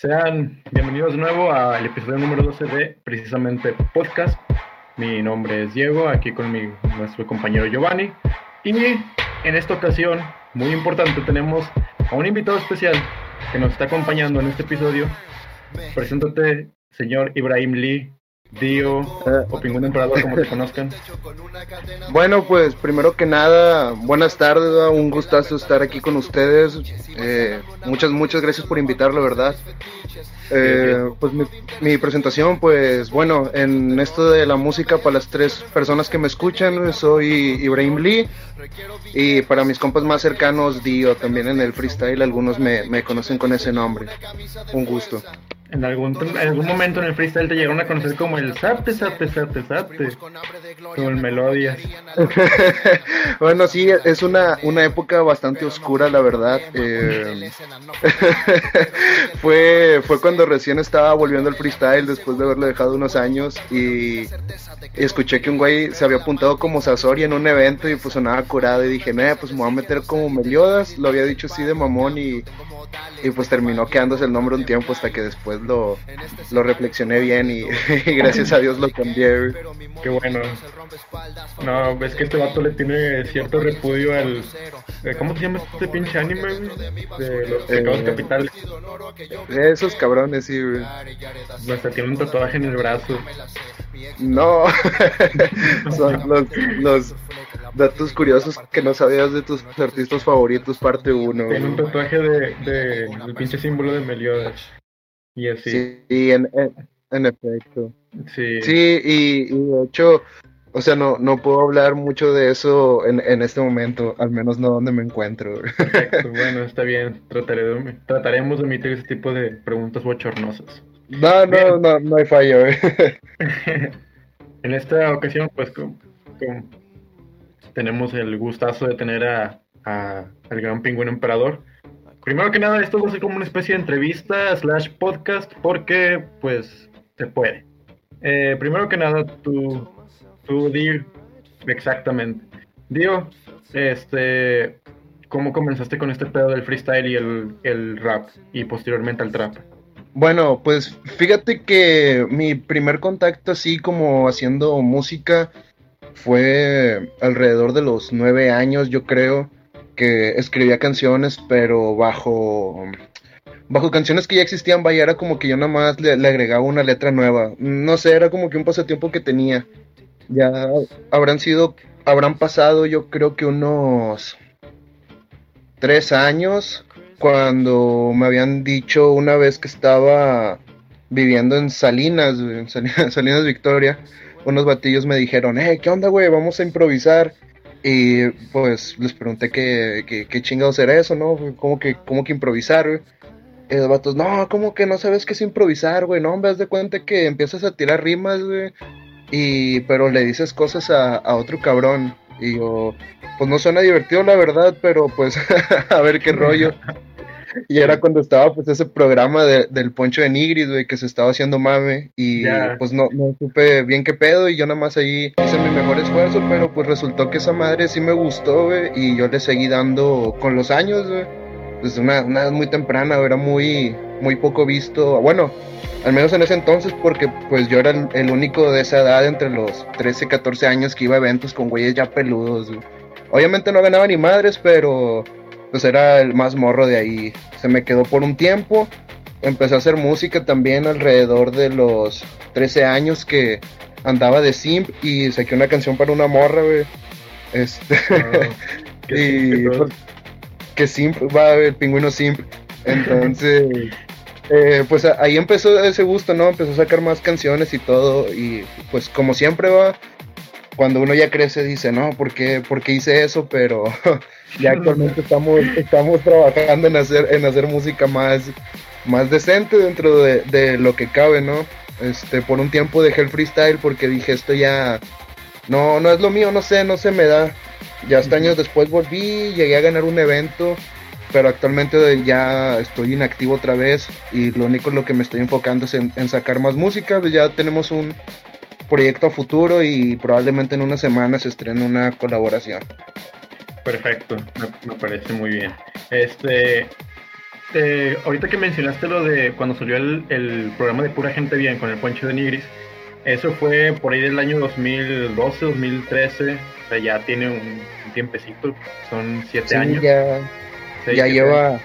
Sean bienvenidos de nuevo al episodio número 12 de precisamente podcast. Mi nombre es Diego, aquí con mi, nuestro compañero Giovanni. Y en esta ocasión, muy importante, tenemos a un invitado especial que nos está acompañando en este episodio. Preséntate, señor Ibrahim Lee. Dio eh. o Pingüino Emperador, como te conozcan. Bueno, pues primero que nada, buenas tardes, un gustazo estar aquí con ustedes. Eh, muchas, muchas gracias por invitarlo, ¿verdad? Eh, pues mi, presentación, pues bueno, en esto de la música para las tres personas que me escuchan, soy Ibrahim Lee y para mis compas más cercanos, Dio, también en el freestyle, algunos me, me conocen con ese nombre. Un gusto. En algún, en algún momento en el freestyle te llegaron a conocer como el Zapte, Zapte, Zapte, Zapte. Como el Melodias. bueno, sí, es una, una época bastante oscura, la verdad. Eh, fue, fue cuando recién estaba volviendo al freestyle después de haberlo dejado unos años y, escuché que un güey se había apuntado como Sasori en un evento y pues sonaba curado y dije, nah, pues me voy a meter como Meliodas. Lo había dicho así de mamón y y pues terminó quedándose el nombre un tiempo hasta que después lo, lo reflexioné bien y, gracias a Dios lo cambié. Qué bueno. No, es que este vato le tiene cierto repudio al... Eh, ¿Cómo se llama este pinche anime? De los pecados eh, capitales. Esos cabrones, sí, güey. Hasta tiene un tatuaje en el brazo. No, son los, los datos curiosos que no sabías de tus artistas favoritos, parte 1. Tiene un tatuaje de, de, del pinche símbolo de Meliodas. Y así. Sí, en, en, efecto. Sí. Sí, y, de hecho, o sea, no, no puedo hablar mucho de eso en, en este momento, al menos no donde me encuentro. Perfecto, bueno, está bien. Trataré de, trataremos de emitir ese tipo de preguntas bochornosas. No, no, no, no hay fallo. en esta ocasión, pues, con, tenemos el gustazo de tener a, al gran pingüino emperador. Primero que nada, esto va a ser como una especie de entrevista slash podcast porque, pues, se puede. Eh, primero que nada, tú, tú, Dio, exactamente. Dio, este, ¿cómo comenzaste con este pedo del freestyle y el, el rap y posteriormente al trap? Bueno, pues fíjate que mi primer contacto así como haciendo música fue alrededor de los nueve años, yo creo, que escribía canciones, pero bajo bajo canciones que ya existían, vaya, era como que yo nada más le, agregaba una letra nueva. No sé, era como que un pasatiempo que tenía. Ya habrán sido, habrán pasado yo creo que unos tres años cuando me habían dicho una vez que estaba viviendo en Salinas, en Salinas, Victoria, unos batillos me dijeron, eh, ¿qué onda, güey? Vamos a improvisar. Y pues les pregunté qué, qué, qué chingados era eso, ¿no? ¿Cómo que, cómo que improvisar, güey? Y los vatos, no, ¿cómo que no sabes qué es improvisar, güey? No, me das de cuenta que empiezas a tirar rimas, güey. Y, pero le dices cosas a, a otro cabrón. Y yo, pues no suena divertido, la verdad, pero pues a ver qué rollo. y era cuando estaba pues ese programa de, del Poncho de Nigris, güey, que se estaba haciendo mame. Y pues no, no supe bien qué pedo y yo nada más ahí hice mi mejor esfuerzo, pero pues resultó que esa madre sí me gustó, güey, y yo le seguí dando con los años, güey. Desde una, una edad muy temprana, era muy, muy poco visto, bueno, al menos en ese entonces, porque pues yo era el, único de esa edad entre los 13, 14 años que iba a eventos con güeyes ya peludos, Obviamente no ganaba ni madres, pero pues era el más morro de ahí. Se me quedó por un tiempo. Empecé a hacer música también alrededor de los 13 años que andaba de simp y saqué una canción para una morra, güey. Este. Ah, y pues, que simp va el pingüino simp. Entonces, eh, pues ahí empezó ese gusto, ¿no? Empezó a sacar más canciones y todo. Y pues como siempre va, cuando uno ya crece dice, no, ¿por qué, ¿por qué hice eso? Pero ya actualmente estamos, estamos trabajando en hacer, en hacer música más, más decente dentro de, lo que cabe, ¿no? Este, por un tiempo dejé el freestyle porque dije, esto ya no, no es lo mío, no sé, no se me da. Ya hasta años después volví, llegué a ganar un evento, pero actualmente ya estoy inactivo otra vez y lo único en lo que me estoy enfocando es en, en sacar más música. Ya tenemos un, proyecto a futuro y probablemente en unas semanas se estrene una colaboración. Perfecto, me, parece muy bien. Este, eh, ahorita que mencionaste lo de cuando salió el, el, programa de Pura Gente Bien con el Poncho de Nigris, eso fue por ahí del año 2012, 2013, o sea, ya tiene un, tiempecito, son siete años. Ya, ya lleva,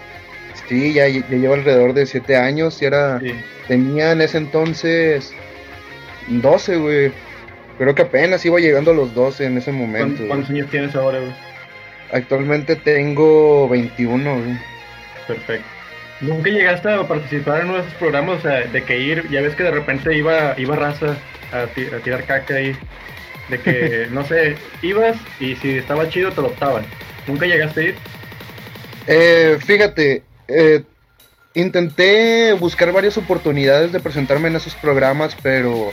sí, ya, lleva alrededor de siete años y era, tenía en ese entonces 12, güey. Creo que apenas iba llegando a los 12 en ese momento. ¿Cuántos, años tienes ahora, güey? Actualmente tengo 21, güey. Perfecto. ¿Nunca llegaste a participar en uno de esos programas? O sea, de que ir, ya ves que de repente iba, iba raza a, tirar caca ahí. De que, no sé, ibas y si estaba chido te lo optaban. ¿Nunca llegaste a ir? Eh, fíjate, eh, intenté buscar varias oportunidades de presentarme en esos programas, pero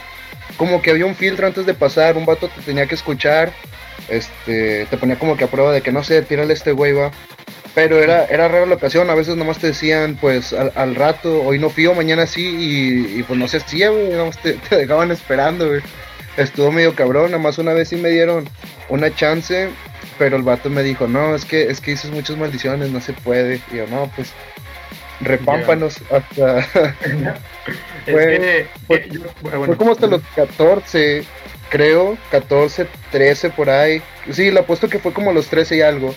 como que había un filtro antes de pasar, un vato te tenía que escuchar, este, te ponía como que a prueba de que no sé, tírale este güey va. Pero era, era rara la ocasión, a veces nomás te decían, pues al, rato, hoy no fío, mañana sí, y, pues no se hacía, güey, te, te, dejaban esperando, güey. Estuvo medio cabrón, nada más una vez sí me dieron una chance, pero el vato me dijo, no, es que, es que dices muchas maldiciones, no se puede. Y yo, no, pues, repámpanos hasta... fue, fue, como hasta los 14, creo, 14, 13 por ahí. Sí, le apuesto que fue como los 13 y algo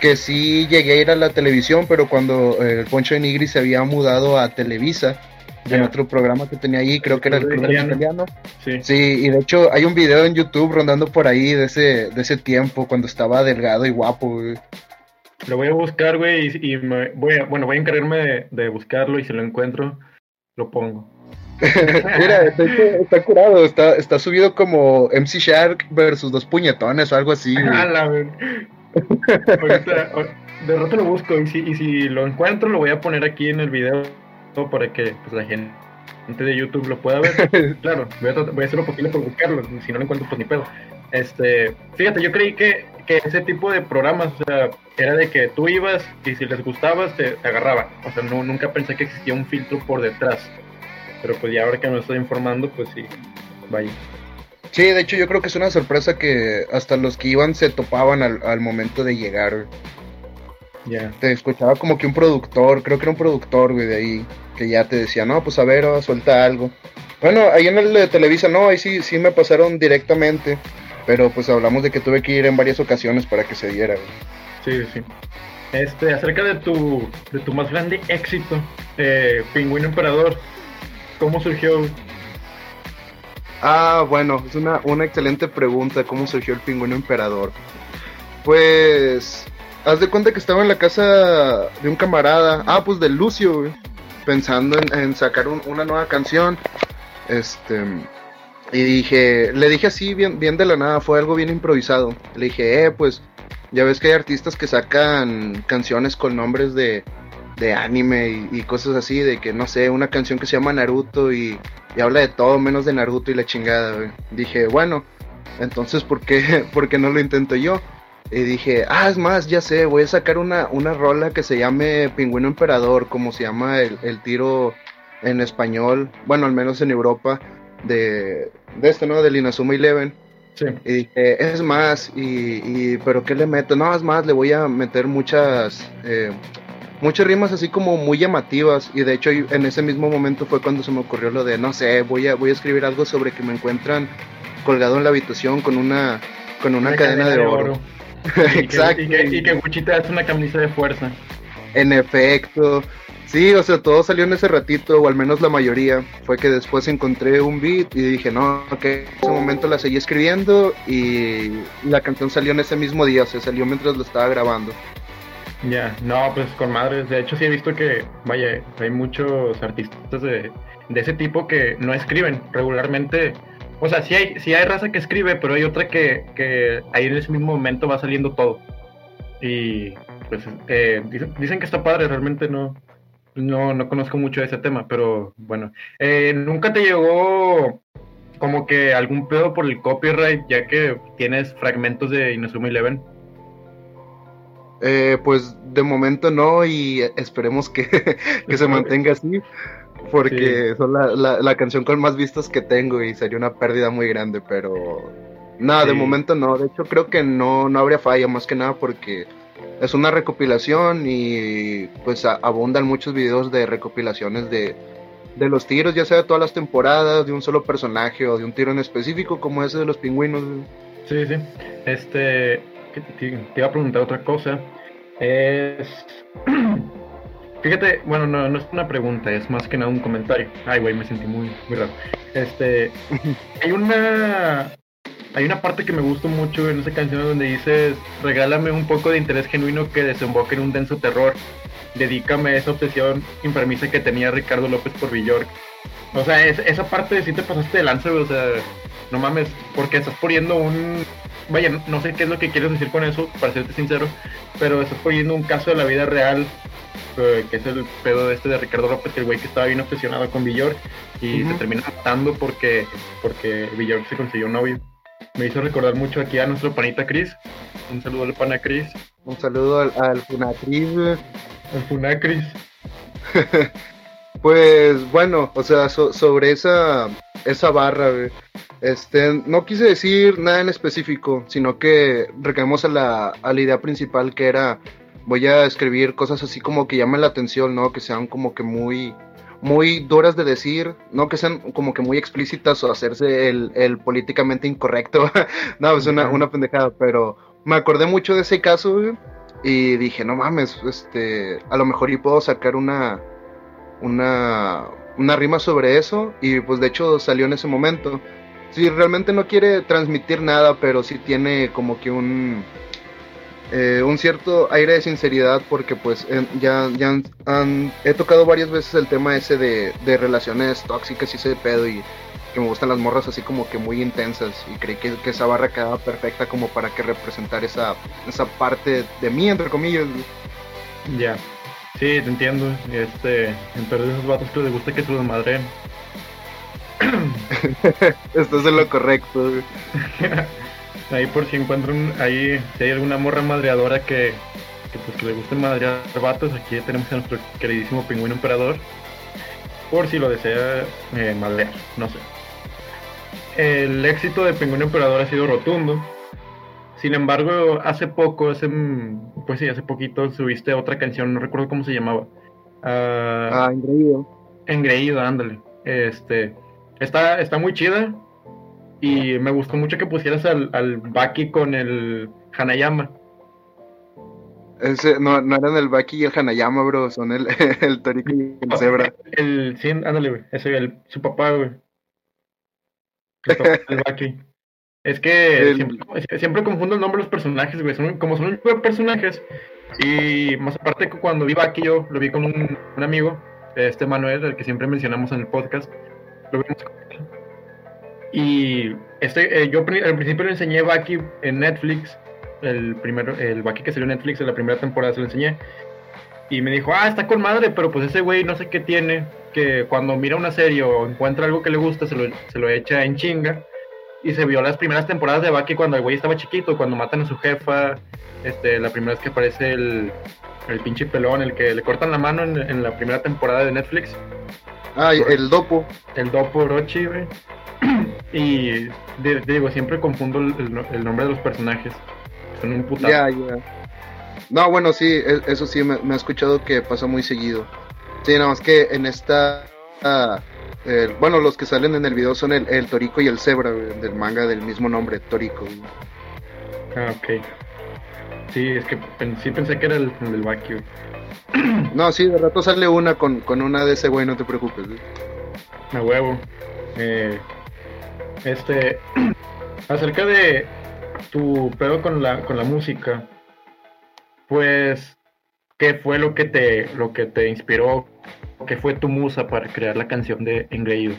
que sí llegué a ir a la televisión, pero cuando eh, el Poncho de Nigri se había mudado a Televisa, en otro programa que tenía ahí, creo que era el Club Italiano. Sí. sí, y de hecho hay un video en YouTube rondando por ahí de ese, de ese tiempo, cuando estaba delgado y guapo, Lo voy a buscar, güey, y, voy a, bueno, voy a encargarme de, buscarlo y si lo encuentro, lo pongo. Mira, está, curado, está, está subido como MC Shark versus dos puñetones o algo así. de rato lo busco y si, lo encuentro lo voy a poner aquí en el video para que pues, la gente de YouTube lo pueda ver. claro, voy a, hacer lo posible por buscarlo, si no lo encuentro pues ni pedo. Este, fíjate, yo creí que, ese tipo de programas, o sea, era de que tú ibas y si les gustabas te, agarraban. O sea, no, nunca pensé que existía un filtro por detrás. Pero pues ya ahora que me estoy informando, pues sí, vaya. Sí, de hecho yo creo que es una sorpresa que hasta los que iban se topaban al, momento de llegar. Ya. Te escuchaba como que un productor, creo que era un productor, güey, de ahí, que ya te decía, no, pues a ver, oh, suelta algo. Bueno, ahí en el de Televisa, no, ahí sí, sí me pasaron directamente, pero pues hablamos de que tuve que ir en varias ocasiones para que se diera, Sí, sí. Este, acerca de tu, de tu más grande éxito, eh, Pingüino Emperador, ¿cómo surgió? Ah, bueno, es una, una excelente pregunta, ¿cómo surgió el pingüino emperador? Pues, haz de cuenta que estaba en la casa de un camarada, ah, pues de Lucio, pensando en, sacar una nueva canción, este, y dije, le dije así, bien, bien de la nada, fue algo bien improvisado, le dije, eh, pues, ya ves que hay artistas que sacan canciones con nombres de, de anime y, cosas así, de que no sé, una canción que se llama Naruto y, habla de todo menos de Naruto y la chingada, Dije, bueno, entonces ¿por qué, ¿por no lo intento yo? Y dije, ah, es más, ya sé, voy a sacar una, una rola que se llame Pingüino Emperador, como se llama el, tiro en español, bueno, al menos en Europa, de, de este, ¿no? Del Inazuma Eleven. Sí. Y dije, es más, y, y, pero ¿qué le meto? No, es más, le voy a meter muchas, eh, muchas rimas así como muy llamativas y de hecho en ese mismo momento fue cuando se me ocurrió lo de no sé voy a voy a escribir algo sobre que me encuentran colgado en la habitación con una con una, cadena, de, oro, exacto y que, y que hace una camisa de fuerza. En efecto. Sí o sea todo salió en ese ratito o al menos la mayoría. Fue que después encontré un beat y dije no que en ese momento la seguí escribiendo y la canción salió en ese mismo día o sea salió mientras lo estaba grabando ya, no, pues con madres. De hecho, sí he visto que, vaya, hay muchos artistas de, ese tipo que no escriben regularmente. O sea, sí hay, sí hay raza que escribe, pero hay otra que, que ahí en ese mismo momento va saliendo todo. Y pues eh, dicen, que está padre, realmente no, no, no conozco mucho de ese tema, pero bueno. Eh, ¿Nunca te llegó como que algún pedo por el copyright, ya que tienes fragmentos de Inazuma Eleven? Eh, pues de momento no y esperemos que, se mantenga así porque son la, canción con más vistas que tengo y sería una pérdida muy grande, pero nada, de momento no, de hecho creo que no, no habría falla más que nada porque es una recopilación y pues abundan muchos videos de recopilaciones de, de los tiros, ya sea de todas las temporadas, de un solo personaje o de un tiro en específico, como ese de los pingüinos. Sí, sí. Este, te, iba a preguntar otra cosa. Es. Fíjate, bueno, no, no es una pregunta, es más que nada un comentario. Ay, güey, me sentí muy, muy raro. Este, hay una, hay una parte que me gustó mucho en esa canción donde dices, regálame un poco de interés genuino que desemboque en un denso terror. Dedícame esa obsesión enfermiza que tenía Ricardo López por Villork. O sea, esa parte sí te pasaste de lanza, o sea, no mames, porque estás poniendo un... Vaya, no sé qué es lo que quieres decir con eso, para serte sincero, pero estás poniendo un caso de la vida real, eh, que es el pedo de este de Ricardo López, que el güey que estaba bien obsesionado con Villork y se termina matando porque, porque Villork se consiguió un novio me hizo recordar mucho aquí a nuestro panita Chris. Un saludo al pana Chris. Un saludo al, al Funacris. Al Funacris. pues bueno, o sea, sobre esa, esa barra, este, no quise decir nada en específico, sino que recaemos a la, a la idea principal que era, voy a escribir cosas así como que llamen la atención, ¿no? Que sean como que muy muy duras de decir, no que sean como que muy explícitas o hacerse el, políticamente incorrecto. no, es una, una, pendejada, pero me acordé mucho de ese caso y dije, no mames, este, a lo mejor y puedo sacar una, una, una rima sobre eso y pues de hecho salió en ese momento. Si realmente no quiere transmitir nada, pero sí tiene como que un eh, un cierto aire de sinceridad porque pues ya, ya han, he tocado varias veces el tema ese de, relaciones tóxicas y ese pedo y que me gustan las morras así como que muy intensas y creí que, esa barra quedaba perfecta como para que representar esa, esa parte de mí, entre comillas. Ya, sí, te entiendo. Este, entre esos vatos que les gusta que se los madreen. Estás en lo correcto. Ahí por si encuentran, ahí si hay alguna morra madreadora que, pues le guste madrear vatos, aquí tenemos a nuestro queridísimo pingüino emperador. Por si lo desea eh, madrear, no sé. El éxito de Pingüino Emperador ha sido rotundo. Sin embargo, hace poco, hace, pues sí, hace poquito subiste otra canción, no recuerdo cómo se llamaba. ah, ah engreído. Engreído, ándale. Este, está, está muy chida. Y me gustó mucho que pusieras al, al Baki con el Hanayama. Ese, no, no eran el Baki y el Hanayama, bro, son el, el Toriko y el Zebra. El, sí, ándale, güey, ese, el, su papá, güey. El Baki. Es que siempre, siempre, confundo el nombre de los personajes, güey. Son, como son personajes. Y más aparte, cuando vi Baki, yo lo vi con un, un amigo, este Manuel, el que siempre mencionamos en el podcast. Y este, eh, yo al principio le enseñé Baki en Netflix, el primero, el que salió en Netflix en la primera temporada se lo enseñé. Y me dijo, ah, está con madre, pero pues ese güey no sé qué tiene, que cuando mira una serie o encuentra algo que le gusta, se lo, se lo echa en chinga. Y se vio las primeras temporadas de Baki cuando el güey estaba chiquito, cuando matan a su jefa, este, la primera vez que aparece el, el pinche pelón, el que le cortan la mano en la primera temporada de Netflix. Ah, el Dopo. El Dopo Orochi, güey. y digo, siempre confundo el, nombre de los personajes. Son un putado. Ya, ya. No, bueno, sí, e, eso sí, me, ha escuchado que pasa muy seguido. Sí, nada más que en esta... Ah, bueno, los que salen en el video son el, el Torico y el Zebra, del manga del mismo nombre, Torico. Ah, ok. Sí, es que sí pensé que era el, Baki, No, sí, de rato sale una con, con una de ese güey, no te preocupes. A huevo. Eh, este, acerca de tu pedo con la, con la música, pues, ¿qué fue lo que te, lo que te inspiró? ¿Qué fue tu musa para crear la canción de Engreído?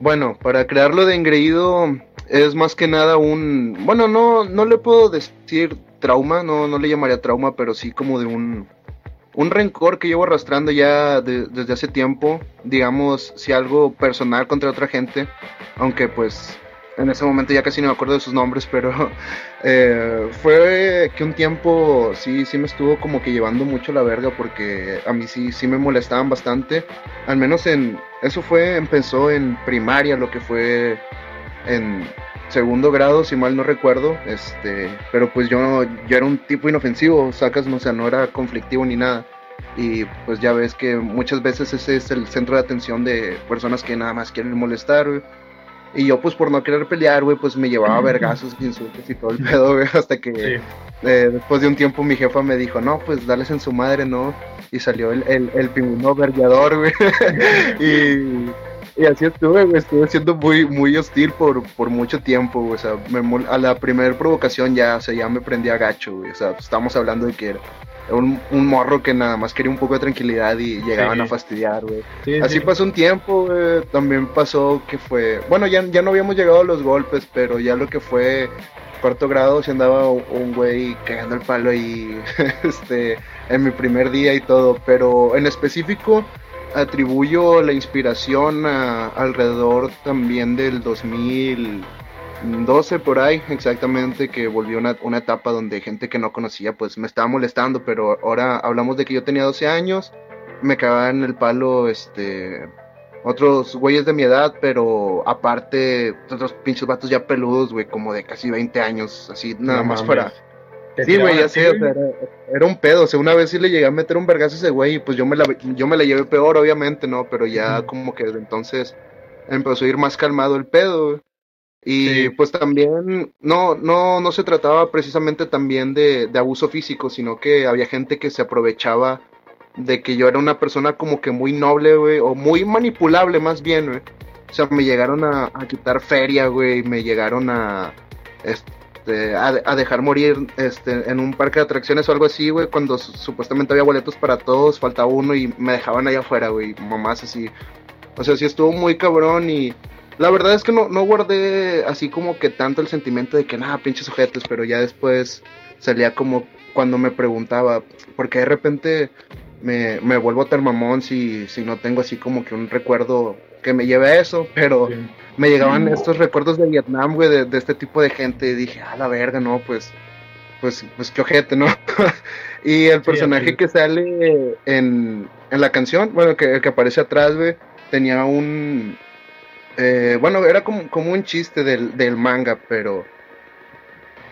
Bueno, para crearlo de Engreído es más que nada un, bueno, no, no le puedo decir trauma, no, no le llamaría trauma, pero sí como de un, un rencor que llevo arrastrando ya desde hace tiempo, digamos, si algo personal contra otra gente, aunque pues en ese momento ya casi no me acuerdo de sus nombres, pero eh, fue que un tiempo sí, sí me estuvo como que llevando mucho la verga porque a mí sí, sí me molestaban bastante, al menos en, eso fue, empezó en primaria, lo que fue en segundo grado, si mal no recuerdo, este, pero pues yo, yo era un tipo inofensivo, sacas, no, o sea, no era conflictivo ni nada. Y pues ya ves que muchas veces ese es el centro de atención de personas que nada más quieren molestar, güey. Y yo, pues por no querer pelear, güey, pues me llevaba vergazos, insultos y todo el pedo, güey, hasta que eh, después de un tiempo mi jefa me dijo, no, pues dales en su madre, ¿no? Y salió el, el, el pingüino vergueador, güey. y, y, así estuve, güey, estuve siendo muy, muy hostil por, por mucho tiempo, güey. O sea, me, a la primera provocación ya, o sea, ya me prendí a gacho, güey. O sea, estamos hablando de que era un, un, morro que nada más quería un poco de tranquilidad y llegaban a fastidiar, güey. Así pasó un tiempo, güey. También pasó que fue. Bueno, ya, ya no habíamos llegado a los golpes, pero ya lo que fue cuarto grado se andaba un güey cagando el palo ahí este, en mi primer día y todo. Pero en específico atribuyo la inspiración a, alrededor también del 2000. 12 por ahí, exactamente, que volvió una, una etapa donde gente que no conocía pues me estaba molestando, pero ahora hablamos de que yo tenía 12 años, me cagaban el palo, este, otros güeyes de mi edad, pero aparte, otros pinches vatos ya peludos, güey, como de casi 20 años, así, nada más para... Sí, güey, ya sé, era, un pedo, o sea, una vez sí le llegué a meter un vergazo a ese güey, y pues yo me la, yo me la llevé peor, obviamente, ¿no? Pero ya como que desde entonces empezó a ir más calmado el pedo. Y pues también no, no, no se trataba precisamente también de, de, abuso físico, sino que había gente que se aprovechaba de que yo era una persona como que muy noble, güey, o muy manipulable más bien, güey. O sea, me llegaron a, a quitar feria, güey, me llegaron a, este, a, a, dejar morir este, en un parque de atracciones o algo así, güey, cuando supuestamente había boletos para todos, faltaba uno y me dejaban allá afuera, güey, mamás así. O sea, sí estuvo muy cabrón y la verdad es que no, no guardé así como que tanto el sentimiento de que nada, pinches sujetos, pero ya después salía como cuando me preguntaba, porque de repente me, me vuelvo tan mamón si, si no tengo así como que un recuerdo que me lleve a eso, pero me llegaban estos recuerdos de Vietnam, güey, de, de, este tipo de gente, y dije, a la verga, no, pues, pues, pues qué ojete, ¿no? y el personaje que sale en, en la canción, bueno, que, que aparece atrás, güey, tenía un, eh, bueno, era como, como un chiste del, del, manga, pero.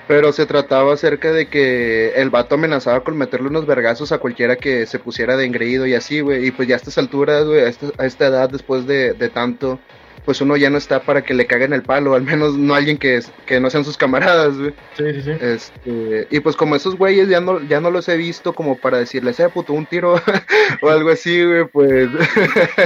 Pero se trataba acerca de que el vato amenazaba con meterle unos vergazos a cualquiera que se pusiera de engreído y así, güey. Y pues ya a estas alturas, güey, a, esta, a esta edad, después de, de tanto, pues uno ya no está para que le caguen el palo, al menos no alguien que, que no sean sus camaradas, güey. Sí, sí, sí. Este, y pues como esos güeyes ya no, ya no los he visto como para decirles, eh, puto, un tiro o algo así, güey, pues,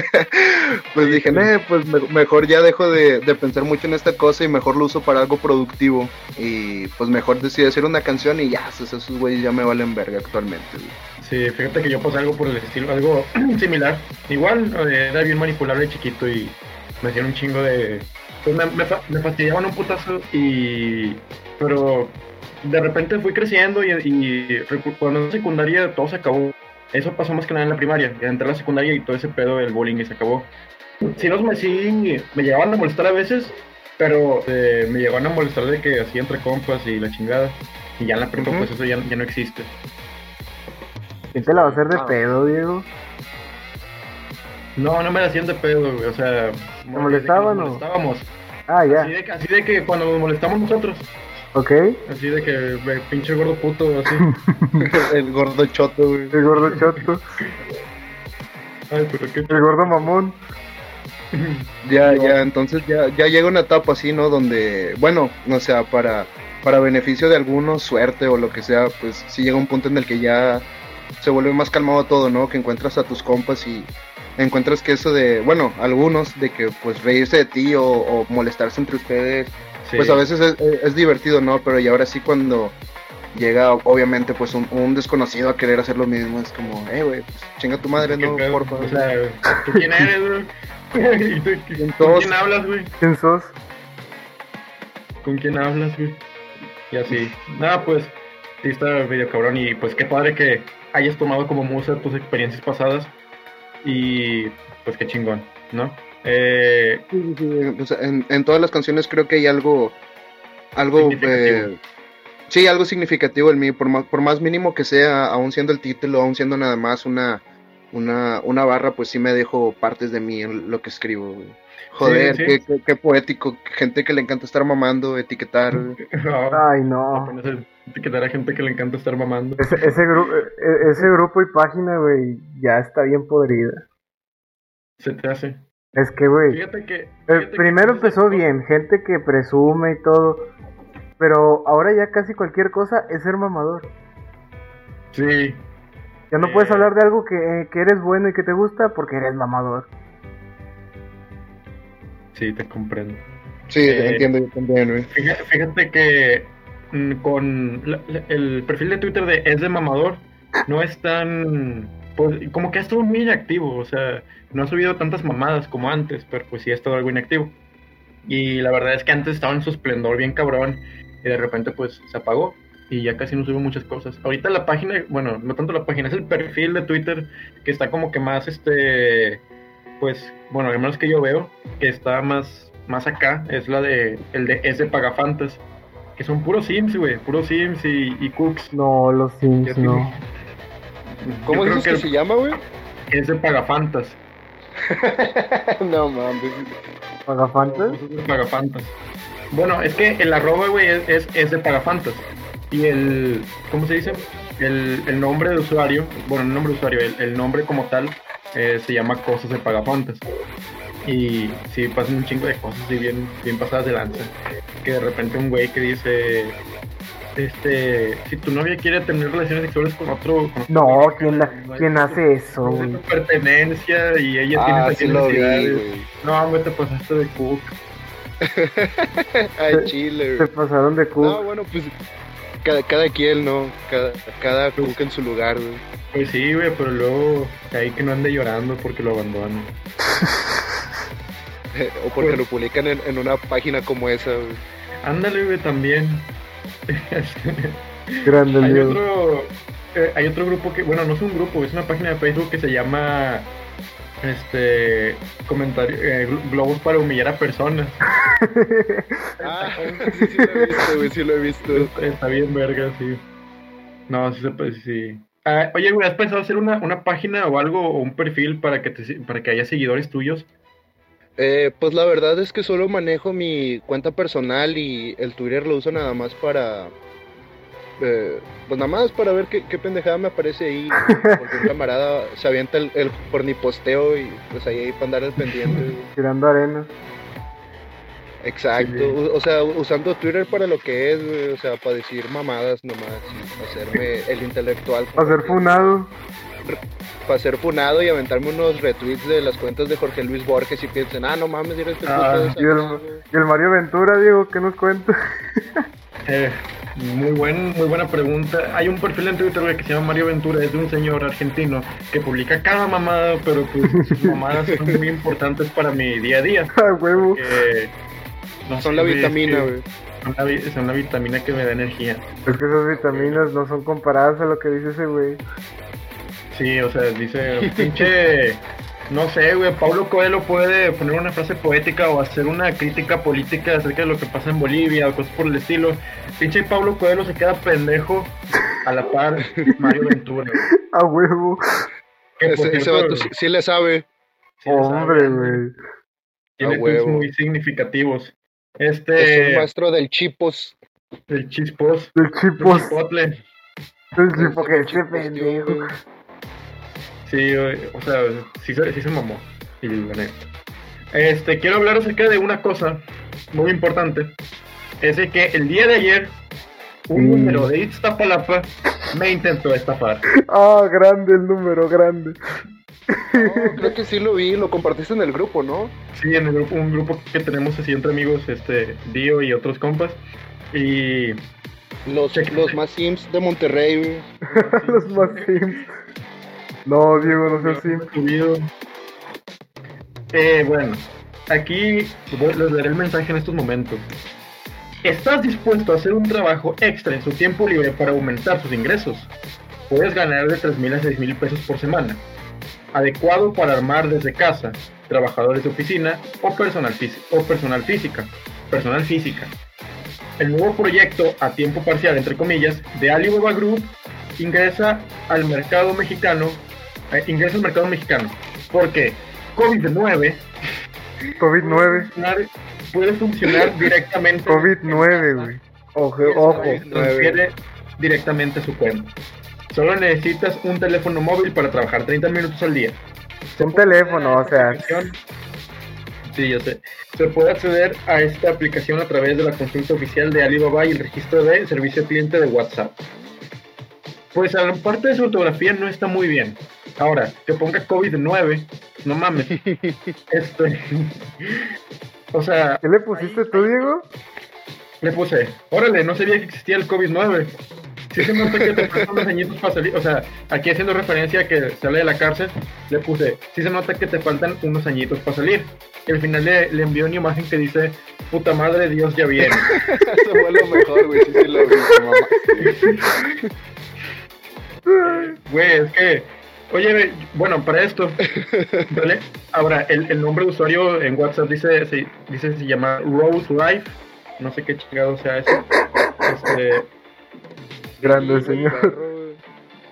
pues dije, eh, pues mejor ya dejo de, de, pensar mucho en esta cosa y mejor lo uso para algo productivo. Y pues mejor decidí hacer una canción y ya, pues, esos güeyes ya me valen verga actualmente, güey. Sí, fíjate que yo pasé algo por el estilo, algo similar. Igual eh, era bien manipulable chiquito y me hacían un chingo de... Pues me, me, me, fastidiaban un putazo y... Pero de repente fui creciendo y, y cuando en secundaria todo se acabó. Eso pasó más que nada en la primaria. Ya entré a la secundaria y todo ese pedo del bullying y se acabó. Sí, no, me, sí, me llegaban a molestar a veces, pero eh, me llegaban a molestar de que así entre compas y la chingada. Y ya en la prepa, uh -huh. pues eso ya, ya, no existe. ¿Quién te la va a hacer de ah. pedo, Diego? No, no me la hacían de pedo, güey. O sea, ¿te molestaban o? Molestábamos. Ah, ya. Así de, así de, que cuando nos molestamos nosotros. Ok. Así de que, pinche gordo puto, así. el gordo choto, güey. El gordo choto. Ay, pero qué. El gordo mamón. ya, ya, entonces ya, ya llega una etapa así, ¿no? Donde, bueno, o sea, para, para beneficio de algunos, suerte o lo que sea, pues sí llega un punto en el que ya se vuelve más calmado todo, ¿no? Que encuentras a tus compas y encuentras que eso de, bueno, algunos, de que pues reírse de ti o, o molestarse entre ustedes, sí. pues a veces es, es, divertido, ¿no? Pero y ahora sí cuando llega obviamente pues un, un, desconocido a querer hacer lo mismo, es como, eh, güey, pues chinga tu madre, ¿no? Por favor. O sea, ¿tú quién eres, güey? ¿Con quién hablas, güey? ¿Quién sos? ¿Con quién hablas, güey? Y así. Nada, pues, sí está medio cabrón y pues qué padre que hayas tomado como musa tus experiencias pasadas y pues qué chingón, ¿no? Eh, sí, sí, pues, en, en, todas las canciones creo que hay algo, algo, eh, sí, algo significativo en mí, por más, por más mínimo que sea, aún siendo el título, aún siendo nada más una, una, una barra, pues sí me dejo partes de mí en lo que escribo, güey. Joder, Sí, sí. Qué, qué- qué poético. Gente que le encanta estar mamando, etiquetar. No, Ay, no. Etiquetar a gente que le encanta estar mamando. Ese, ese, gru- e- ese grupo y página, güey, ya está bien podrida. Se te hace. Es que, güey, Fíjate que. eh, fíjate primero empezó bien, gente que presume y todo. Pero ahora ya casi cualquier cosa es ser mamador. Sí. Ya no Eh. puedes hablar de algo que, que eres bueno y que te gusta porque eres mamador. Sí, te comprendo. Sí, Eh, entiendo yo también, güey. Fíjate, fíjate que con la- la- el perfil de Twitter de Es de Mamador no es tan. Pues, como que ha estado muy inactivo. O sea, no ha subido tantas mamadas como antes, pero pues sí ha estado algo inactivo. Y la verdad es que antes estaba en su esplendor bien cabrón y de repente pues se apagó y ya casi no sube muchas cosas. Ahorita la página, bueno, no tanto la página, es el perfil de Twitter que está como que más este pues bueno, al menos que yo veo que está más más acá es la de el de ese Pagafantas, que son puros Sims, güey, puros Sims y, y Cooks. No, los Sims, no. ¿Cómo dices que, se llama, güey? es de Pagafantas. no mames. ¿Pagafantas? Es de Pagafantas. Bueno, es que el arroba, güey, es, es, es de Pagafantas. Y el, ¿cómo se dice? El, el nombre de usuario, bueno, el nombre de usuario, el, el nombre como tal, eh, se llama Cosas de Pagafantas. Y sí, pasan un chingo de cosas así bien, bien pasadas de lanza. Que de repente un güey que dice, este, si tu novia quiere tener relaciones sexuales con otro... con otro No, güey, ¿quién, la, ¿quién tu- hace eso, es tu pertenencia y ella tiene Ah, sí lo vi, necesidades. güey. No, hombre, te pasaste de cook. Ay, chile, Se pasaron de cook. No, bueno, pues cada, cada quien, ¿no? Cada, cada cook en su lugar, güey. Pues sí, güey, pero luego ahí que no ande llorando porque lo abandonan. o porque lo publican en, en una página como esa, güey. Ándale, güey, también. Grande hay otro eh, hay otro grupo que, bueno, no es un grupo, es una página de Facebook que se llama este comentario eh, gl- globos para humillar a personas. Ah, sí, sí lo he visto, güey, sí lo he visto. Está, está bien verga, sí. No, sí sí. Ah, oye, güey, ¿has pensado hacer una, una página o algo o un perfil para que te, para que haya seguidores tuyos? Eh, pues la verdad es que solo manejo mi cuenta personal y el Twitter lo uso nada más para... eh, pues nada más para ver qué, qué pendejada me aparece ahí. Porque un camarada se avienta el, el porniposteo y pues ahí, ahí para andar al pendiente. Tirando arena. Exacto. Sí. O sea, usando Twitter para lo que es, güey, o sea, para decir mamadas nomás y hacerme el intelectual. Para ser funado. Para ser funado y aventarme unos retweets de las cuentas de Jorge Luis Borges y piensen, ah, no mames, mira este Ah, Y el, desagradable". y el Mario Ventura, Diego, ¿qué nos cuenta? Eh, muy, buen, muy buena pregunta. Hay un perfil en Twitter que se llama Mario Ventura, es de un señor argentino que publica cada mamada, pero pues sus mamadas son muy importantes para mi día a día. A huevo. no Son la güey, vitamina, es que güey. Son la, vi- son la vitamina que me da energía. Es que esas vitaminas no son comparadas a lo que dice ese güey. Sí, o sea, dice, pinche, no sé, güey, Pablo Coelho puede poner una frase poética o hacer una crítica política acerca de lo que pasa en Bolivia o cosas por el estilo. Pinche Pablo Coelho se queda pendejo a la par Mario Ventura. A huevo. Que, Ese, vato sí, sí le sabe. sí Hombre, güey. Tiene tweets muy significativos. Es un Este, maestro del chipos. el chispos, El el chipos. chipotle. El chipo que ese Chipos, tío, pendejo. Sí, o sea, sí, se- sí se mamó. Y la neta. Este, quiero hablar acerca de una cosa muy importante. Es de que el día de ayer, un Mm. número de Iztapalapa me intentó estafar. Ah, grande el número, grande. Creo que sí lo vi, lo compartiste en el grupo, ¿no? Sí, en el grupo, un grupo que tenemos así entre amigos, este, Dio y otros compas. Y Los, Cheque. los más sims de Monterrey, güey. Los más sims. No, Diego, no seas sim. subido. Eh, bueno, aquí les daré el mensaje en estos momentos. ¿Estás dispuesto a hacer un trabajo extra en su tiempo libre para aumentar sus ingresos? Puedes ganar de 3 mil a 6 mil pesos por semana. Adecuado para armar desde casa, trabajadores de oficina o personal, o personal física. Personal física. El nuevo proyecto a tiempo parcial, entre comillas, de Alibaba Group ingresa al mercado mexicano eh, ingresa al mercado mexicano. Porque COVID-9 COVID-9. Puede funcionar directamente. COVID-9, güey. Ojo, ojo. Transfiere directamente a su cuenta. Solo necesitas un teléfono móvil para trabajar 30 minutos al día. Un teléfono, o sea. Sí, yo sé. Se puede acceder a esta aplicación a través de la consulta oficial de Alibaba y el registro de servicio cliente de WhatsApp. Pues a parte de su ortografía no está muy bien. Ahora, que ponga COVID-9, no mames. este. O sea. ¿Qué le pusiste tú, Diego? Le puse, órale, no sabía que existía el COVID-9. Sí se nota que te faltan unos añitos para salir. O sea, aquí haciendo referencia a que sale de la cárcel, le puse, sí se nota que te faltan unos añitos para salir. Y al final le, le envió una imagen que dice, puta madre, Dios ya viene. Eso fue lo mejor, güey, sí, sí lo vi, mamá. Güey, es que, oye, bueno, para esto, ¿vale? Ahora, el, el nombre de usuario en WhatsApp dice, se, dice, se llama Rose Life, no sé qué chingado sea eso. Este, Grande, Sí, señor.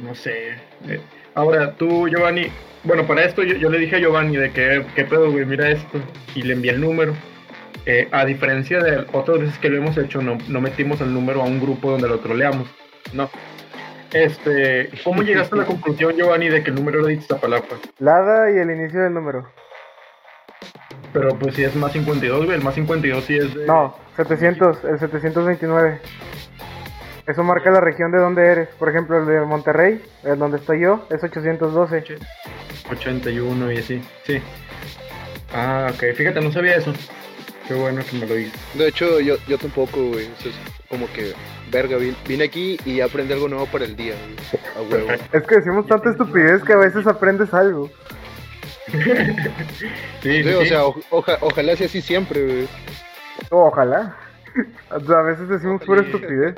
no sé. Eh, ahora, tú, Giovanni, bueno, para esto yo, yo le dije a Giovanni de que, ¿qué pedo, güey? Mira esto. Y le envié el número. Eh, a diferencia de otras veces que lo hemos hecho, no, no metimos el número a un grupo donde lo troleamos. No. Este, ¿cómo llegaste a la conclusión, Giovanni, de que el número era de Iztapalapa? Lada y el inicio del número. Pero pues si es más 52, güey, el más 52 sí es de... No, 700, el 729. Eso marca la región de donde eres. Por ejemplo, el de Monterrey, el donde estoy yo, es 812. 81 y así, sí. Ah, ok, fíjate, no sabía eso. Qué bueno que me lo dices. De hecho, yo, yo tampoco, güey. Eso es como que, verga, vin- vine aquí y aprendí algo nuevo para el día. A huevo. Es que decimos tanta estupidez que a veces aprendes algo. Sí, sí, Sí, o sea, o- oja- ojalá sea así siempre, güey. Ojalá. A veces decimos pura estupidez.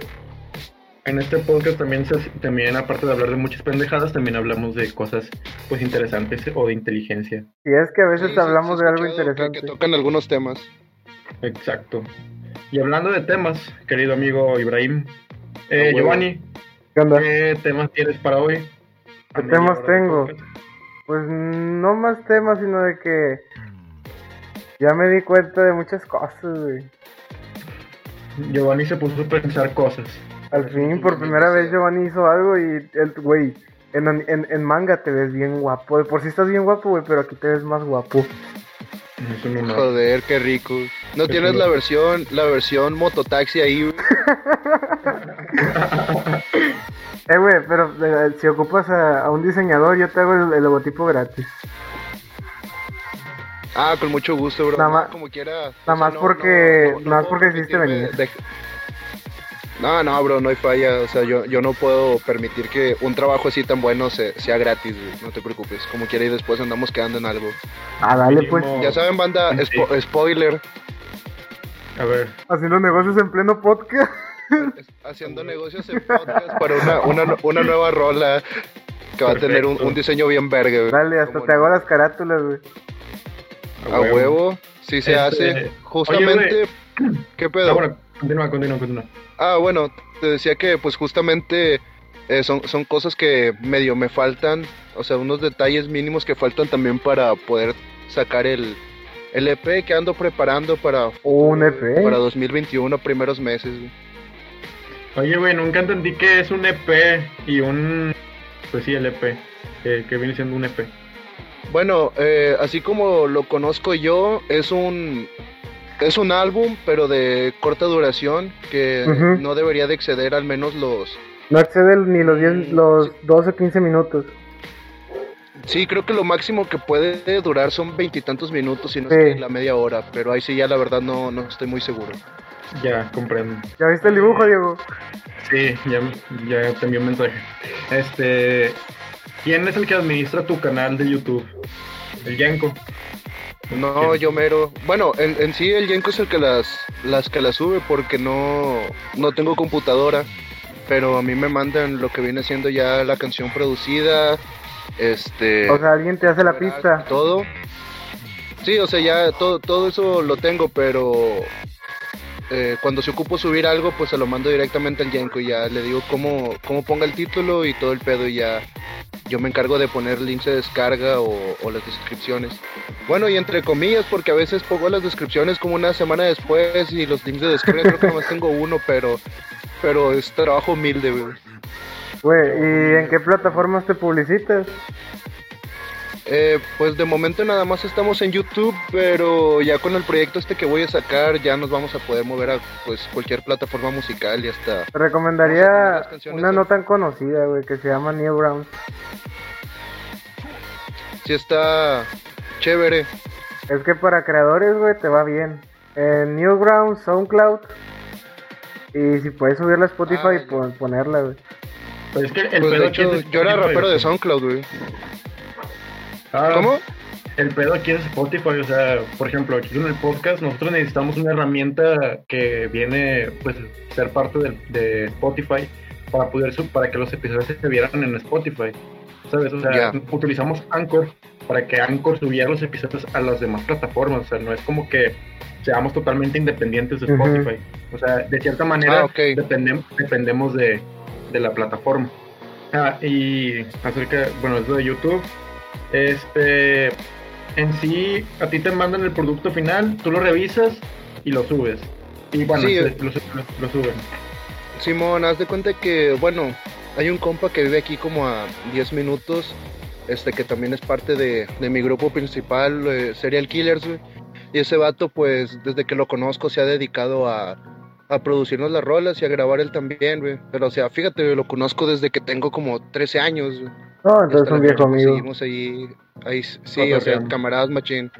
En este podcast también, se, también, aparte de hablar de muchas pendejadas, también hablamos de cosas pues interesantes o de inteligencia. Y es que a veces Sí, hablamos de algo que- interesante. Que, tocan algunos temas. Exacto. Y hablando de temas, querido amigo Ibrahim, eh, Ah. Giovanni, ¿Qué onda? ¿qué temas tienes para hoy? ¿Qué temas tengo? Pues no más temas, sino de que ya me di cuenta de muchas cosas, güey. Giovanni se puso a pensar cosas. Al fin, por primera vez Giovanni hizo algo y el güey, en, en, en manga te ves bien guapo. Por sí estás bien guapo, güey, pero aquí te ves más guapo. Joder, qué rico. ¿No Qué tienes la versión, la versión mototaxi ahí, güey? Eh, güey, pero eh, si ocupas a, a un diseñador, yo te hago el, el logotipo gratis. Ah, con mucho gusto, bro. Nada más- como quiera. nada más porque- nada más porque hiciste venir. de- No, no, bro, no hay falla. O sea, yo, yo no puedo permitir que un trabajo así tan bueno se- sea gratis, güey. No te preocupes. Como quiera y después andamos quedando en algo. Ah, dale, pues. Ya saben, banda, spo- spoiler. A ver, Haciendo negocios en pleno podcast. Haciendo negocios en podcast para una, una, una nueva rola que va a tener un, diseño bien verga, güey. Dale, hasta ¿Cómo te no? hago las carátulas, güey. A huevo, sí se Este, hace. Justamente, ¿qué ah, pedo? bueno, continúa, continúa, continúa. Ah, bueno, te decía que pues justamente eh, son, son cosas que medio me faltan, o sea, unos detalles mínimos que faltan también para poder sacar el, el EP que ando preparando para, Un EP. para 2021, primeros meses. güey. Oye, güey, nunca entendí que es un EP y un... Pues sí, el EP, que, que viene siendo un EP. Bueno, eh, así como lo conozco yo, es un es un álbum, pero de corta duración que no debería de exceder al menos los No excede ni los 10, los 12 o 15 minutos. Sí, creo que lo máximo que puede durar son veintitantos minutos, si no Sí. es que la media hora, pero ahí sí ya la verdad no, no estoy muy seguro. Ya, comprendo. ¿Ya viste el dibujo, Diego? Sí, ya, ya te envié un mensaje. Este... ¿Quién es el que administra tu canal de YouTube? El Yanko. No, yo mero. Bueno, en, en sí el Yenko es el que las, las que las sube porque no, no tengo computadora, pero a mí me mandan lo que viene siendo ya la canción producida, este... O sea, alguien te hace la pista. Todo. Sí, o sea, ya todo, todo eso lo tengo, pero eh, cuando se ocupo subir algo, pues se lo mando directamente al Yenko y ya le digo cómo, cómo ponga el título y todo el pedo y ya yo me encargo de poner links de descarga o, las descripciones. Bueno, y entre comillas, porque a veces pongo las descripciones como una semana después y los links de descarga creo que nomás tengo uno, pero, pero es trabajo humilde, güey. Güey, ¿y en qué plataformas te publicitas? Eh, pues de momento nada más estamos en YouTube, pero ya con el proyecto este que voy a sacar ya nos vamos a poder mover a pues cualquier plataforma musical y hasta... Te recomendaría una no tan conocida, güey, que se llama Newgrounds. Sí está chévere. Es que para creadores, güey, te va bien. En Newgrounds, SoundCloud. Y si puedes subirla a Spotify, ah, ponerla, güey. Pues es que el pues yo era rapero de SoundCloud, güey. Ah, ¿Cómo? El pedo aquí es Spotify, o sea, por ejemplo, aquí en el podcast nosotros necesitamos una herramienta que viene, pues, ser parte de, Spotify para poder para que los episodios se vieran en Spotify, ¿sabes? O sea, utilizamos Anchor para que Anchor subiera los episodios a las demás plataformas, o sea, no es como que seamos totalmente independientes de Spotify, o sea, de cierta manera ah, dependemos de, de la plataforma. Ah, y acerca, bueno, es de YouTube, este, en sí, a ti te mandan el producto final, tú lo revisas y lo subes. Y bueno, sí, lo, suben. Simón, haz de cuenta que, bueno, hay un compa que vive aquí como a 10 minutos, este que también es parte de, mi grupo principal, eh, Serial Killers, Y ese vato, pues, desde que lo conozco, se ha dedicado a, a producirnos las rolas y a grabar él también, güey. Pero, o sea, fíjate, lo conozco desde que tengo como 13 años, no, entonces un viejo amigo. Seguimos ahí, ahí sí, o sea, camaradas machín.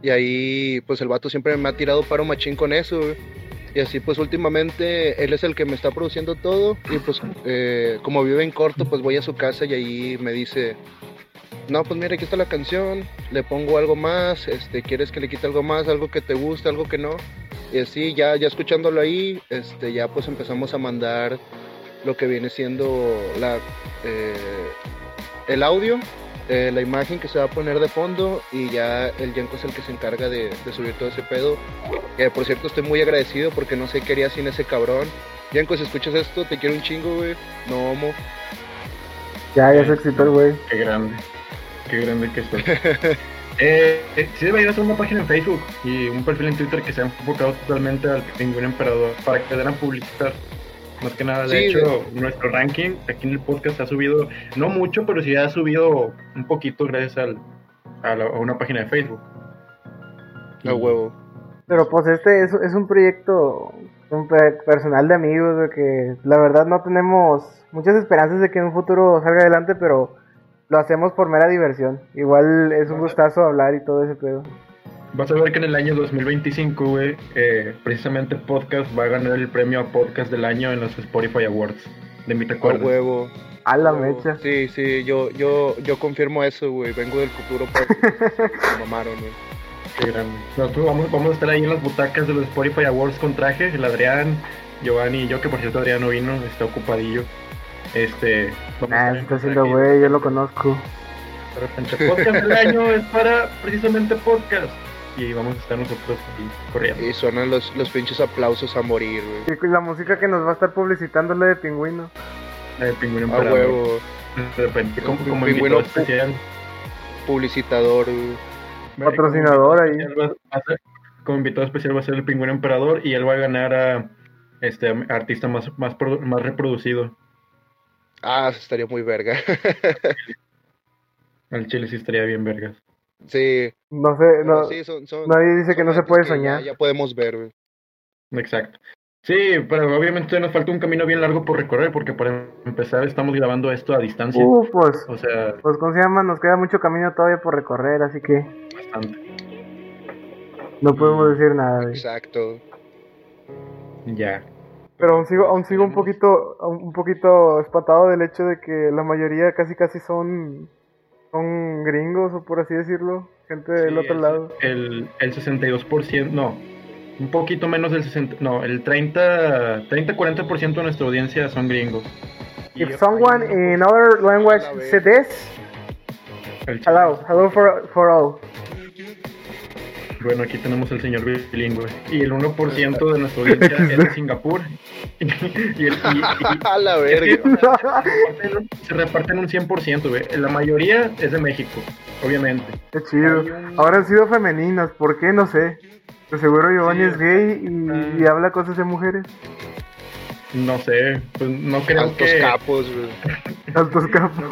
Y ahí, pues el vato siempre me ha tirado paro machín con eso, Y así, pues últimamente él es el que me está produciendo todo. Y pues, eh, como vive en corto, pues voy a su casa y ahí me dice: No, pues mira, aquí está la canción. Le pongo algo más. Este, ¿quieres que le quite algo más? Algo que te guste, algo que no. Y así, ya, ya escuchándolo ahí, este, ya pues empezamos a mandar lo que viene siendo la. Eh, el audio, eh, la imagen que se va a poner de fondo y ya el Yanko es el que se encarga de, subir todo ese pedo. Eh, por cierto, estoy muy agradecido porque no sé qué haría sin ese cabrón. Yanko, si escuchas esto, te quiero un chingo, güey. No homo. Ya, ya se excitó el güey. Qué grande. Qué grande que estoy. eh, eh sí debería hacer una página en Facebook y un perfil en Twitter que sea enfocado totalmente al pingüino emperador para que den a publicitar. Más que nada, de hecho, nuestro ranking aquí en el podcast ha subido, no mucho, pero sí ha subido un poquito gracias a, una página de Facebook. A huevo. Pero pues este es, es un proyecto un personal de amigos, de que la verdad no tenemos muchas esperanzas de que en un futuro salga adelante, pero lo hacemos por mera diversión. Igual es un gustazo hablar y todo ese pedo. Vas a ver que en el año 2025, güey, eh, precisamente podcast va a ganar el premio a podcast del año en los Spotify Awards. De mi recuerdo. huevo. A la mecha. Sí, sí, yo, yo, yo confirmo eso, güey. Vengo del futuro, pues. Me mamaron, güey. Qué grande. Nosotros vamos, vamos a estar ahí en las butacas de los Spotify Awards con traje. El Adrián, Giovanni y yo, que por cierto Adrián no vino, está ocupadillo. Este. Ah, está haciendo güey, yo lo conozco. De repente, podcast del año es para precisamente podcast y vamos a estar nosotros aquí corriendo. Y suenan los, los pinches aplausos a morir, güey. Y la música que nos va a estar publicitando la de Pingüino. La de Pingüino A huevo. De repente, como, como Pingüino especial. Publicitador, Patrocinador ahí. como invitado especial va a ser el Pingüino Emperador y él va a ganar a este artista más, más, más reproducido. Ah, estaría muy verga. Al chile sí estaría bien vergas. Sí. No sé, no, nadie dice que no se puede soñar. Ya, podemos ver, Exacto. Sí, pero obviamente nos falta un camino bien largo por recorrer, porque para empezar estamos grabando esto a distancia. Uh, pues, o sea, pues, ¿cómo se llama? Nos queda mucho camino todavía por recorrer, así que... Bastante. No podemos decir nada. Exacto. Ya. Pero aún sigo, aún sigo un poquito, un poquito espatado del hecho de que la mayoría casi casi son son gringos, o por así decirlo, gente del otro lado. El, el 62%, no, un poquito menos del 60, no, el 30, 30-40% de nuestra audiencia son gringos. If someone in other language said this, hello, hello for, for all. Bueno, aquí tenemos el señor bilingüe. Y el 1% de nuestra audiencia es de Singapur. y, y y- A la es que, verga. o sea, se reparten un- se reparten un 100%, güey. La mayoría es de México, obviamente. Qué chido. Ahora han sido femeninas, ¿por qué? No sé. De seguro Giovanni Sí. es gay y, y habla cosas de mujeres. No sé, pues no creo Altos que capos, güey. Altos capos.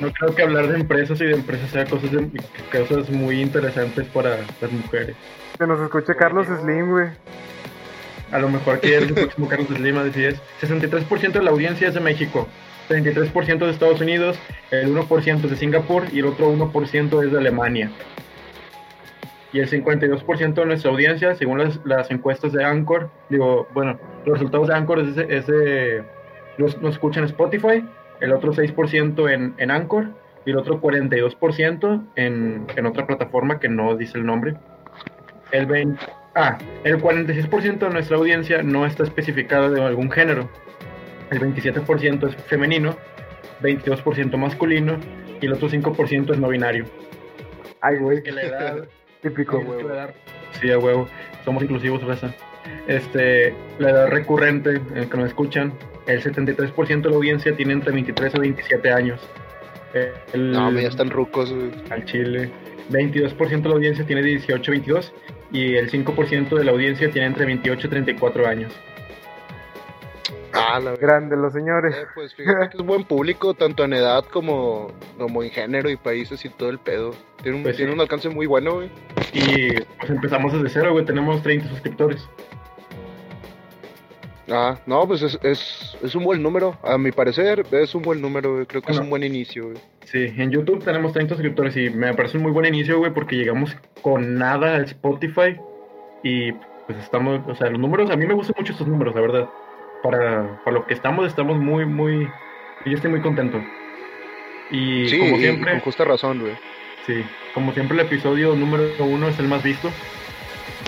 no creo que hablar de empresas y de empresas sea cosas de- cosas muy interesantes para las mujeres. Que nos escuche Carlos Slim, güey. A lo mejor que es el próximo Carlos Slim, así es. 63% de la audiencia es de México, 33% de Estados Unidos, el 1% es de Singapur y el otro 1% es de Alemania. Y el 52% de nuestra audiencia, según las, las encuestas de Anchor, digo, bueno, los resultados de Anchor es de, es de- nos, nos escuchan en Spotify, el otro 6% en, en Anchor y el otro 42% en, en otra plataforma que no dice el nombre. El 20, ah, el 46% de nuestra audiencia no está especificada de algún género. El 27% es femenino, 22% masculino y el otro 5% es no binario. Ay, güey. Que la edad Típico. Edad- Sí, a huevo. Somos inclusivos, raza. Este, la edad recurrente en el que nos escuchan, el 73% de la audiencia tiene entre 23 a 27 años. Eh, El, No, ya están rucos, güey. al Chile. 22% de la audiencia tiene 18 a 22 y el 5% de la audiencia tiene entre 28 y 34 años. Ah, la. Grande los señores. Eh, pues fíjate que es buen público, tanto en edad como, como en género y países y todo el pedo. Tiene un, Pues tiene sí. un alcance muy bueno, güey. Y pues empezamos desde cero, güey. Tenemos 30 suscriptores. Ah, no, pues es, es, es un buen número. A mi parecer, es un buen número, güey. Creo que es un buen inicio, güey. Sí, en YouTube tenemos 30 suscriptores y me parece un muy buen inicio, güey, porque llegamos con nada al Spotify y pues estamos, o sea, los números, a mí me gustan mucho estos números, la verdad. Para, para lo que estamos, estamos muy, muy, yo estoy muy contento. Y sí, como y siempre, con justa razón, güey. sí, como siempre el episodio número uno es el más visto.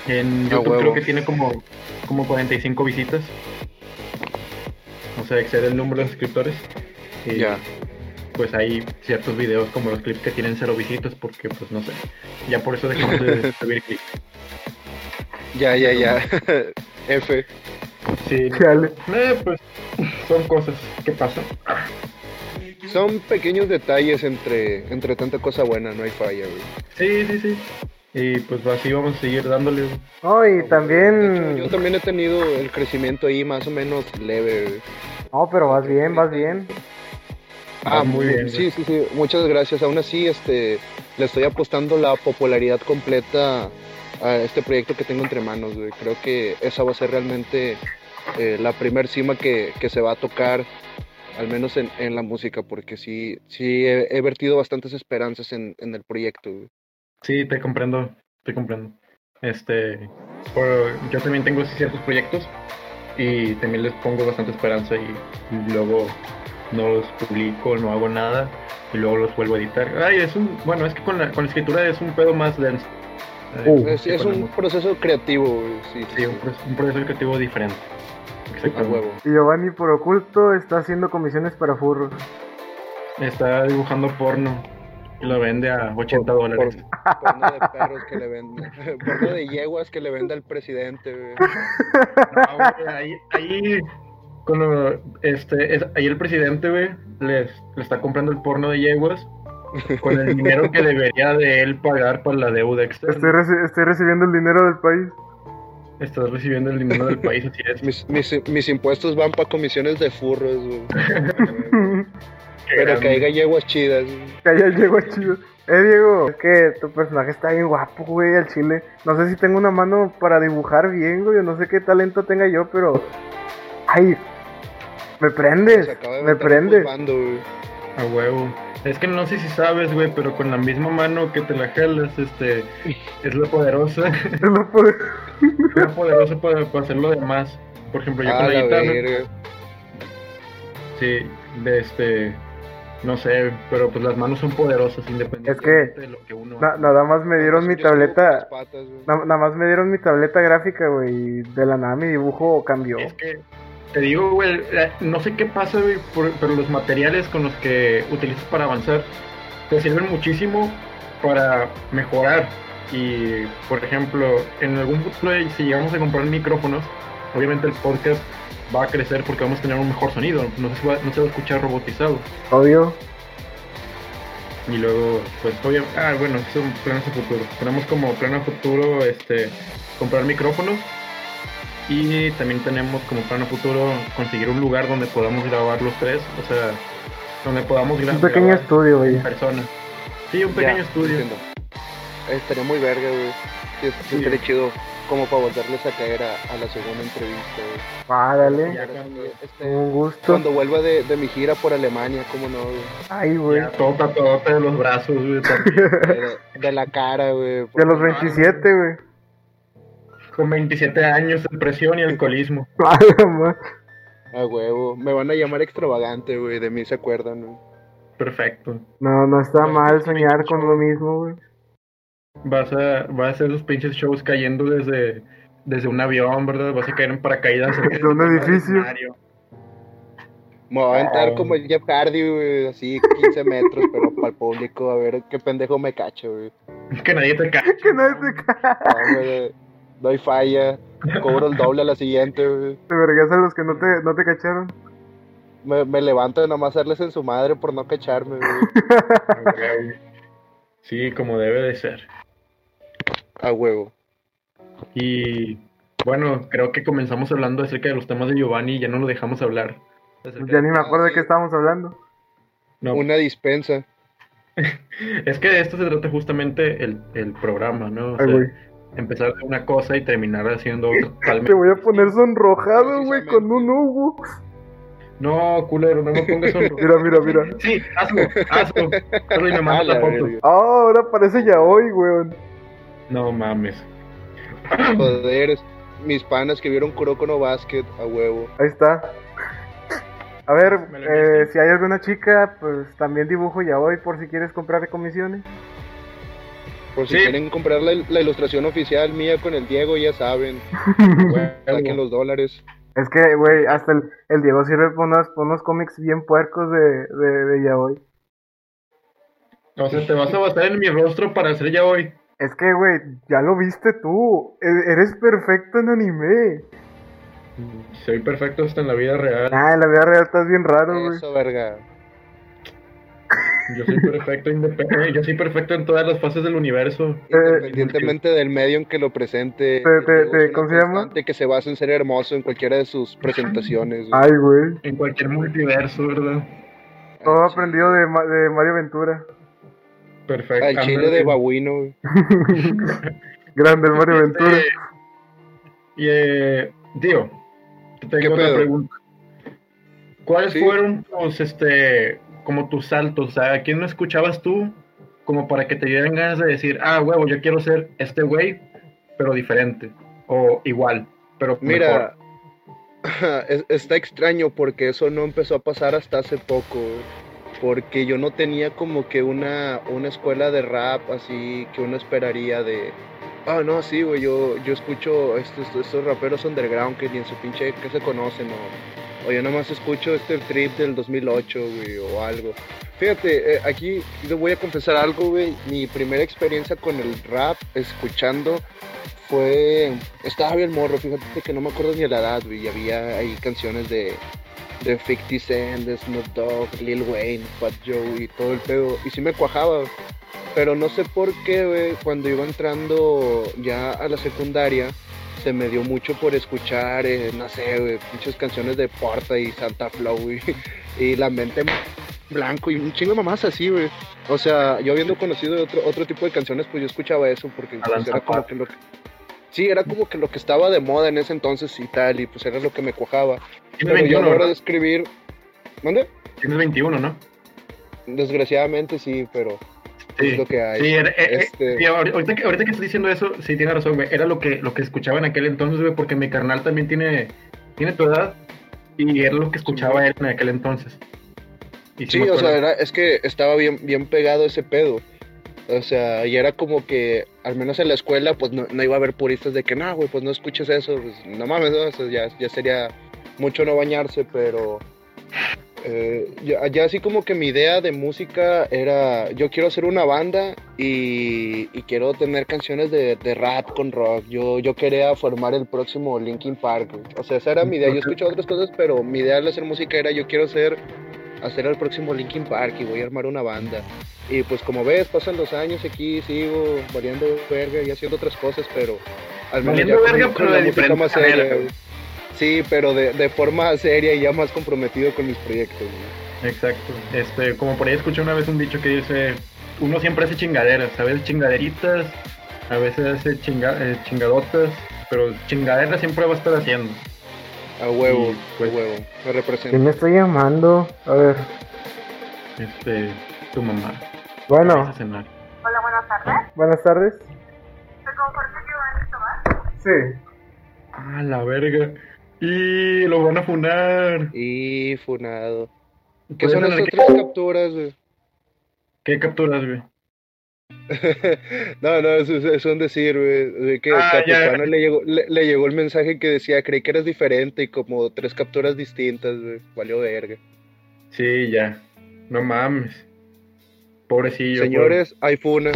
En YouTube creo que tiene como, como 45 visitas. O sea, excede el número de suscriptores. Y Ya. pues hay ciertos videos como los clips que tienen cero visitas porque pues no sé. Ya por eso dejamos de subir clips. Ya, ya, ya. F. Sí, Chale. eh, pues son cosas que pasan. Son pequeños detalles entre, entre tanta cosa buena, no hay falla, güey. Sí, sí, sí. Y pues así vamos a seguir dándole. No, y hecho, también. yo también he tenido el crecimiento ahí más o menos leve, güey. No, pero vas bien, vas bien. Ah, muy bien, Sí, sí, sí. Muchas gracias. Aún así, este, le estoy apostando la popularidad completa a este proyecto que tengo entre manos, güey. Creo que esa va a ser realmente eh, la primer cima que, que se va a tocar, al menos en, en la música, porque sí, sí he, he vertido bastantes esperanzas en, en el proyecto. Sí, te comprendo, te comprendo. Este, por- yo también tengo ciertos proyectos y también les pongo bastante esperanza y luego no los publico, no hago nada y luego los vuelvo a editar. Ay, es un, bueno, es que con la, con la escritura es un pedo más denso. Uh. Es, un proceso creativo. Sí, sí, Sí, un, un proceso creativo diferente. A Exactamente. huevo. Y Giovanni por oculto está haciendo comisiones para furros. Está dibujando porno y lo vende a 80 Por- dólares. por- porno de perros que le vende. Porno de yeguas que le vende al presidente, güey. No, güey, ahí, ahí, cuando, este, es- ahí el presidente, güey, les, le está comprando el porno de yeguas con el dinero que debería de él pagar por la deuda Estoy, externa. reci- estoy recibiendo el dinero del país. Estás recibiendo el dinero del país, así es. Mis, mis, mis impuestos van para comisiones de furros, güey. Pero que haya yeguas chidas. güey. Que allá llegó chido. Eh, Diego, es que tu personaje está bien guapo, güey, al chile. No sé si tengo una mano para dibujar bien, güey. No sé qué talento tenga yo, pero. ¡Ay! Me prendes, Se acaba de me prendes. güey. A huevo. Es que no sé si sabes, güey, pero con la misma mano que te la jalas, este, es la poderosa, No puedo- es la poderosa para, para hacer lo demás. Por ejemplo, yo Ah, con la la guitarra, verga. sí, de este, no sé, pero pues las manos son poderosas independientemente de lo que uno Na- nada más me dieron mi tableta. patas, güey. na- nada más me dieron mi tableta gráfica, güey. Y de la nada mi dibujo cambió. Es que te digo, güey, eh, no sé qué pasa, güey, por- pero los materiales con los que utilizas para avanzar te sirven muchísimo para mejorar. Y, por ejemplo, en algún futuro, si llegamos a comprar micrófonos, obviamente el podcast va a crecer porque vamos a tener un mejor sonido. No se va, no se va a escuchar robotizado. Obvio. Y luego, pues, obviamente, ah, bueno, eso es planes a futuro. Tenemos como plan a futuro, este, comprar micrófonos. Y también tenemos como plan a futuro conseguir un lugar donde podamos grabar los tres. O sea, donde podamos gra- Un pequeño grabar estudio, güey. persona. Sí, un pequeño Ya, estudio. entiendo. Estaría muy verga, güey. Sí, sí, estaría chido como para volverles a caer a, a la segunda entrevista, güey. Ah, dale. Ya este, Un gusto. cuando vuelva de, de mi gira por Alemania, cómo no, güey. Ay, güey. Ya, todo tatuadote de los brazos, güey. De, de la cara, güey. De los 27, güey. Con 27 años, depresión y alcoholismo. A huevo. Me van a llamar extravagante, güey. De mí se acuerdan, güey. Perfecto. No, no está mal soñar con lo mismo, güey. Vas a, vas a hacer esos pinches shows cayendo desde, desde un avión, ¿verdad? Vas a caer en paracaídas. Desde un edificio. Me voy a aventar Ah. como el Jeff Hardy, güey. Así 15 metros, pero para el público. A ver qué pendejo me cacho, güey. Que nadie te cache. Que nadie te ca- No, güey. Doy falla. Cobro el doble a la siguiente, güey. Te vergas a los que no te, no te cacharon. Me, me levanto de nomás hacerles en su madre por no cacharme, güey. Sí, como debe de ser. A huevo. Y bueno, creo que comenzamos hablando acerca de los temas de Giovanni y ya no lo dejamos hablar. Acerca Ya ni me acuerdo de qué estábamos hablando. No, Una dispensa. es que de esto se trata justamente el, el programa, ¿no? O Ay, sea. Empezar de una cosa y terminar haciendo otra totalmente. Te voy a poner sonrojado, güey, con un Hugo. No, culero, no me pongas sonro. Mira, mira, mira. Sí, hazlo, hazlo. Hazlo y me la foto. Ah, ahora parece ya hoy, güey. No mames. Joder, mis panas que vieron Kuroko no Basket, a huevo. Ahí está. A ver, ¿Me lo eh, si hay alguna chica, pues también dibujo ya hoy por si quieres comprar comisiones. Por si Sí. quieren comprar la, la ilustración oficial mía con el Diego, ya saben. Saquen los dólares. Es que, güey, hasta el, el Diego sirve por unos, por unos cómics bien puercos de, de, de yaoi. O sea, te vas a basar en mi rostro para hacer ya hoy. Es que, güey, ya lo viste tú. E- Eres perfecto en anime. Soy perfecto hasta en la vida real. Ah, en la vida real estás bien raro, güey. Eso, verga. Yo soy perfecto independiente. Yo soy perfecto en todas las fases del universo. Independientemente del medio en que lo presente. Te- te- te- ¿cómo se llama? Que se basa en ser hermoso en cualquiera de sus presentaciones. Ay, güey. En cualquier multiverso, ¿verdad? Todo Al aprendido de, Ma- de Mario Ventura. Perfecto. Al chile de babuino. Grande el Mario Ventura. Este, Y, eh, tío, te ¿Qué tengo otra pedo? pregunta. ¿Cuáles Sí. fueron tus, este, como tus saltos? O sea, ¿a quién no escuchabas tú? Como para que te dieran ganas de decir, ah, huevo, yo quiero ser este güey, pero diferente. O igual, pero Mira, es- está extraño porque eso no empezó a pasar hasta hace poco. Porque yo no tenía como que una, una escuela de rap así que uno esperaría de. Ah, no, sí, güey, yo, yo escucho estos, estos raperos underground que ni en su pinche que se conocen, o, o yo nada más escucho este trip del 2008, güey, o algo. Fíjate, eh, aquí le voy a confesar algo, güey. Mi primera experiencia con el rap, escuchando, fue. Estaba bien morro, fíjate que no me acuerdo ni la edad, güey. y Había ahí canciones de, de 50 Cent, de Snoop Dogg, Lil Wayne, Fat Joe y todo el pedo. Y sí me cuajaba, pero no sé por qué, güey, cuando iba entrando ya a la secundaria, se me dio mucho por escuchar, eh, no sé, güey, muchas canciones de Porta y Santa Flow, güey. Y la mente en blanco y un chingo de mamás así, güey. O sea, yo habiendo conocido otro, otro tipo de canciones, pues yo escuchaba eso porque pues, era como que lo que... Sí, era como que lo que estaba de moda en ese entonces y tal, y pues era lo que me cuajaba. Pero yo a 21, la hora de escribir... ¿Dónde? Tienes 21, ¿no? Desgraciadamente sí, pero es lo que hay. Sí, era- eh, eh, Este- sí, ahor- ahorita, que, ahorita que estás diciendo eso, sí tienes razón, güey. Era lo que, lo que escuchaba en aquel entonces, güey, porque mi carnal también tiene, tiene tu edad y era lo que escuchaba él en aquel entonces. Y Sí, o sea, era, es que estaba bien, bien pegado ese pedo. O sea, y era como que, al menos en la escuela, pues no, no iba a haber puristas de que, no, güey, pues no escuches eso, pues no mames, ¿no? O sea, ya, ya sería mucho no bañarse, pero Eh, ya, ya así como que mi idea de música era, yo quiero hacer una banda y, y quiero tener canciones de, de rap con rock. Yo, yo quería formar el próximo Linkin Park. O sea, esa era mi idea. Yo escucho otras cosas, pero mi idea al hacer música era yo quiero ser, hacer el próximo Linkin Park y voy a armar una banda. Y pues como ves, pasan los años aquí, sigo variando verga y haciendo otras cosas, pero al menos ya verga, pero de música más seria. Sí, pero de, de forma seria y ya más comprometido con mis proyectos. Exacto. Este, como por ahí escuché una vez un dicho que dice, uno siempre hace chingaderas, a veces chingaderitas, a veces hace chinga- eh, chingadotas, pero chingaderas siempre va a estar haciendo. A huevo, Y, pues, a huevo, me ¿Quién representa. me estoy llamando? A ver. Este, tu mamá. Bueno, a. Hola, buenas tardes. buenas tardes. ¿Se comparte Giovanni Tomás? Sí. Ah, la verga. Y lo van a funar. Y funado. ¿Qué son que- tres capturas? güey? ¿Qué capturas, güey? no, no, es, es- un decir, güey, que, Ah, que a tu ya. pana le llegó, le, le llegó el mensaje que decía, creí que eras diferente y como tres capturas distintas, güey, valió verga. Sí, ya. No mames. Pobrecillo. Señores, hay funa,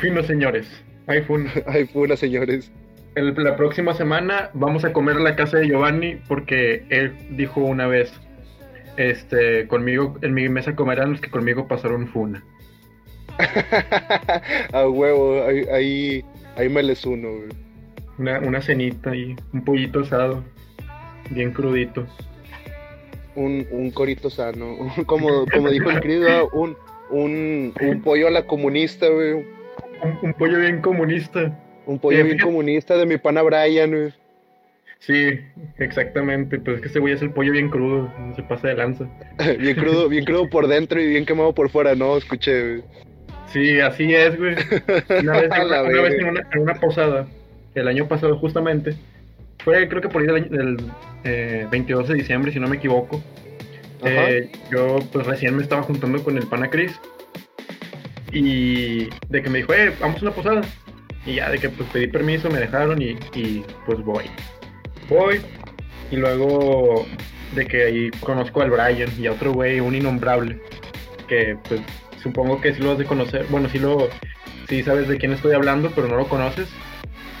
Fino, señores. Hay fun. hay funa, señores. El- la próxima semana vamos a comer la casa de Giovanni porque él dijo una vez, este, conmigo, en mi mesa comerán los que conmigo pasaron funa. a huevo, ahí, ahí, ahí me les uno, güey. Una, una cenita y un pollito asado, bien crudito. Un, un corito sano, como, como dijo el querido, un, un, un pollo a la comunista, güey. Un, un pollo bien comunista. Un pollo Eh, bien fíjate- comunista de mi pana Brian, güey. Sí, exactamente. Pues es que ese güey es el pollo bien crudo, no se pasa de lanza. Bien crudo, bien crudo por dentro y bien quemado por fuera, no, escuché, güey. Sí, así es, güey. Una vez, una en, una, en una posada, el año pasado justamente, fue creo que por ahí del, año- del, eh, 22 de diciembre, si no me equivoco. Eh, yo pues recién me estaba juntando con el pana Chris y de que me dijo, eh, vamos a una posada. Y ya de que pues pedí permiso, me dejaron y, y, pues voy. Voy y luego de que ahí conozco al Brian y a otro güey, un innombrable, que pues supongo que sí lo has de conocer, bueno, sí lo, sí sabes de quién estoy hablando, pero no lo conoces,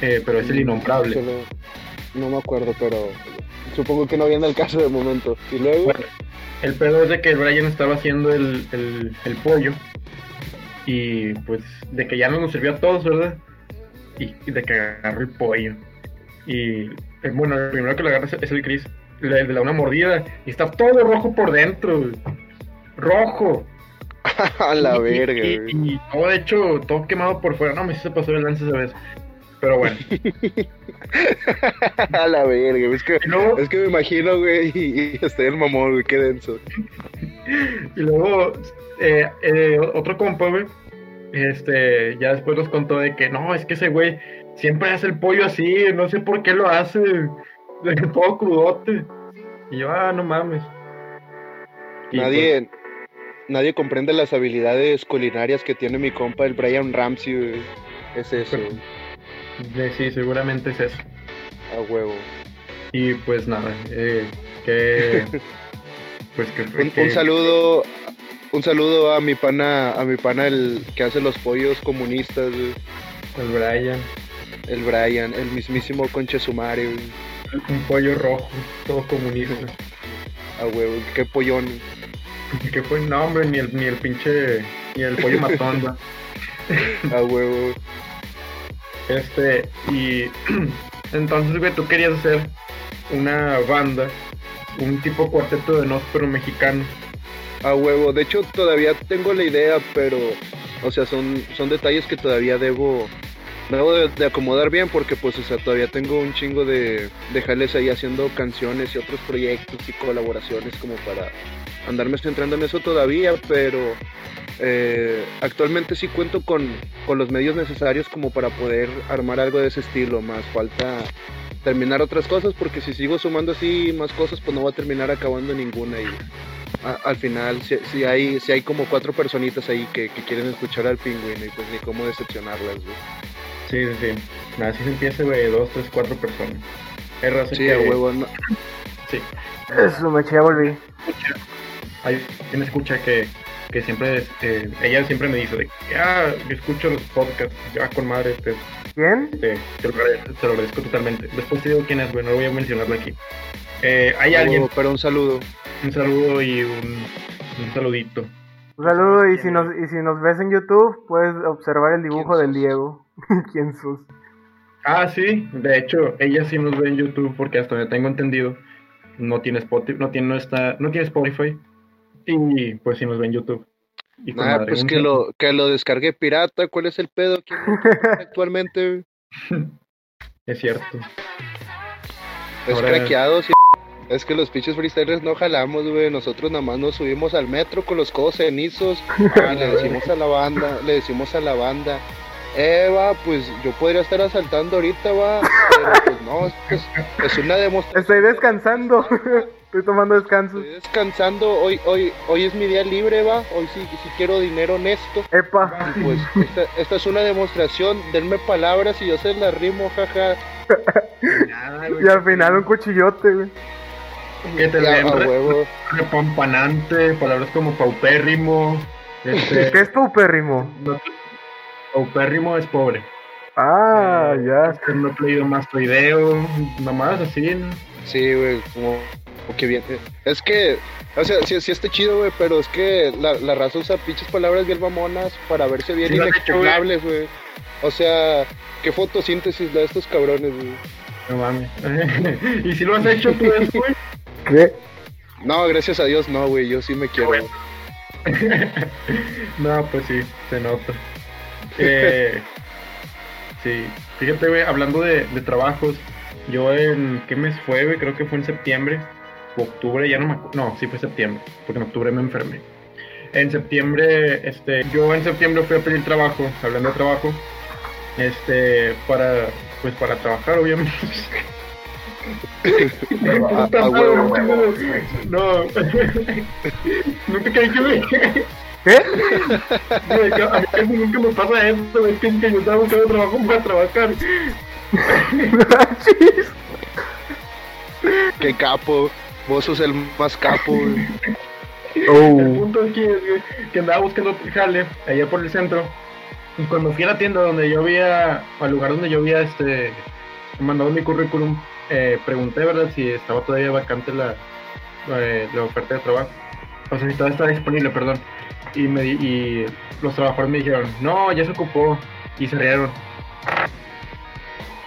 eh, pero es el innombrable. Solo- No me acuerdo, pero supongo que no viene al caso de momento. Y luego, Bueno, el pedo es de que el Brian estaba haciendo el, el, el pollo y pues de que ya no nos sirvió a todos, ¿verdad? Y, y de que agarró el pollo. Y eh, bueno, el primero que lo agarra es, el Chris, le, le da una mordida y está todo rojo por dentro, rojo. a la Y- verga, y, güey. y todo de hecho, todo quemado por fuera. No, me se pasó el lance esa vez. Pero bueno. a la verga, es que, Y luego, es que me imagino, güey, y, y estoy el mamón, güey, qué denso. Y luego, eh, eh, otro compa, güey, este, ya después nos contó de que no, es que ese güey siempre hace el pollo así, no sé por qué lo hace, todo crudote. Y yo, ah, no mames. Y Nadie, nadie comprende las habilidades culinarias que tiene mi compa, el Brian Ramsey. Es eso, pues, sí, seguramente es eso. a huevo. Y pues nada, eh, que. Pues que, Un, que- un saludo, un saludo a mi pana, a mi pana el que hace los pollos comunistas, güey. El Brian, El Brian, el mismísimo Conche Sumare, güey. un pollo rojo, todo comunista. A huevo, qué pollón. que fue? No, hombre, ni el, ni el pinche. Ni el pollo matón. A huevo. Este, y entonces, güey, tú querías hacer una banda, un tipo cuarteto de nos, pero mexicano. A huevo. De hecho, todavía tengo la idea, pero, o sea, son, son detalles que todavía debo, debo de, de acomodar bien, porque, pues, o sea, todavía tengo un chingo de, de jales ahí haciendo canciones y otros proyectos y colaboraciones como para andarme centrando en eso todavía, pero eh, actualmente sí cuento con, con los medios necesarios como para poder armar algo de ese estilo. Más falta terminar otras cosas, porque si sigo sumando así más cosas, pues no voy a terminar acabando ninguna y a- al final si, si hay si hay como cuatro personitas ahí que, que quieren escuchar al pingüino y pues ni cómo decepcionarlas, güey. Sí, sí, sí. Así se empieza, güey, dos, tres, cuatro personas. Hay raza Sí, que, huevo, no, Sí. Eso, me ya volví. Hay quien escucha que, que siempre, este, ella siempre me dice de que, ah, yo escucho los podcasts, ya con madre, te, ¿Quién? te, te lo, agradezco, te lo agradezco totalmente. Después te digo quién es, güey, no voy a mencionarlo aquí. Eh, hay alguien, pero un saludo. Un saludo y un, un saludito. Un saludo y si nos y si nos ves en YouTube puedes observar el dibujo ¿Quién del? Diego. ¿Quién sos? Ah, sí, de hecho, ella sí nos ve en YouTube porque hasta donde tengo entendido, no tiene Spotify, no tiene, no está, no tiene Spotify y pues sí nos ve en YouTube. Y madre, pues que lo, que lo descargue pirata. ¿Cuál es el pedo ¿Quién lo tiene actualmente? Es cierto. Es Ahora- craqueado, sí. Es que los pinches freestylers no jalamos, güey. Nosotros nada más nos subimos al metro con los codos cenizos y le decimos a la banda, le decimos a la banda, eh, va, pues yo podría estar asaltando ahorita, va, pero pues no, es una demostración. Estoy descansando. Estoy tomando descanso. Estoy descansando, hoy, hoy, hoy es mi día libre, va, hoy sí, sí quiero dinero honesto. Epa. Y pues esta, esta es una demostración, denme palabras y yo se las rimo, jaja. Y al final un cuchillote, güey. Que te leen re- huevo. repampanante, palabras como paupérrimo. Este, ¿Qué es paupérrimo? no- paupérrimo es pobre. Ah, Eh, ya. este, No he leído mastoideo, nomás así. ¿no? Sí, güey, como, como que bien. Es que, o sea, sí, sí está chido, güey, pero es que la, la raza usa pinches palabras bien mamonas para verse bien Sí, inexpugnables, güey. O sea, qué fotosíntesis de estos cabrones, güey. No mames. y si lo has hecho tú, es, güey. ¿Qué? No, gracias a Dios, no, güey, yo sí me quiero. Bueno. no, pues sí, se nota. Eh, sí, fíjate, güey, hablando de, de trabajos, yo en, ¿qué mes fue, güey? Creo que fue en septiembre, o octubre, ya no me acuerdo, no, sí fue septiembre, porque en octubre me enfermé. En septiembre, este, yo en septiembre fui a pedir trabajo, hablando de trabajo, este, para, pues para trabajar, obviamente. A- a huevo. No, que me... ¿Qué? Güey, que A mí casi nunca me pasa esto, güey, que, que yo estaba buscando trabajo para trabajar. Qué capo. Vos sos el más capo, güey. El Oh. punto aquí es güey, que andaba buscando jale allá por el centro. Y cuando fui a la tienda donde yo había, al lugar donde yo había este, mandado mi currículum, eh, pregunté, ¿verdad?, si estaba todavía vacante la, la, la oferta de trabajo. O sea, si todavía estaba disponible, perdón. Y, me, di- y los trabajadores me dijeron, no, ya se ocupó. Y se rieron.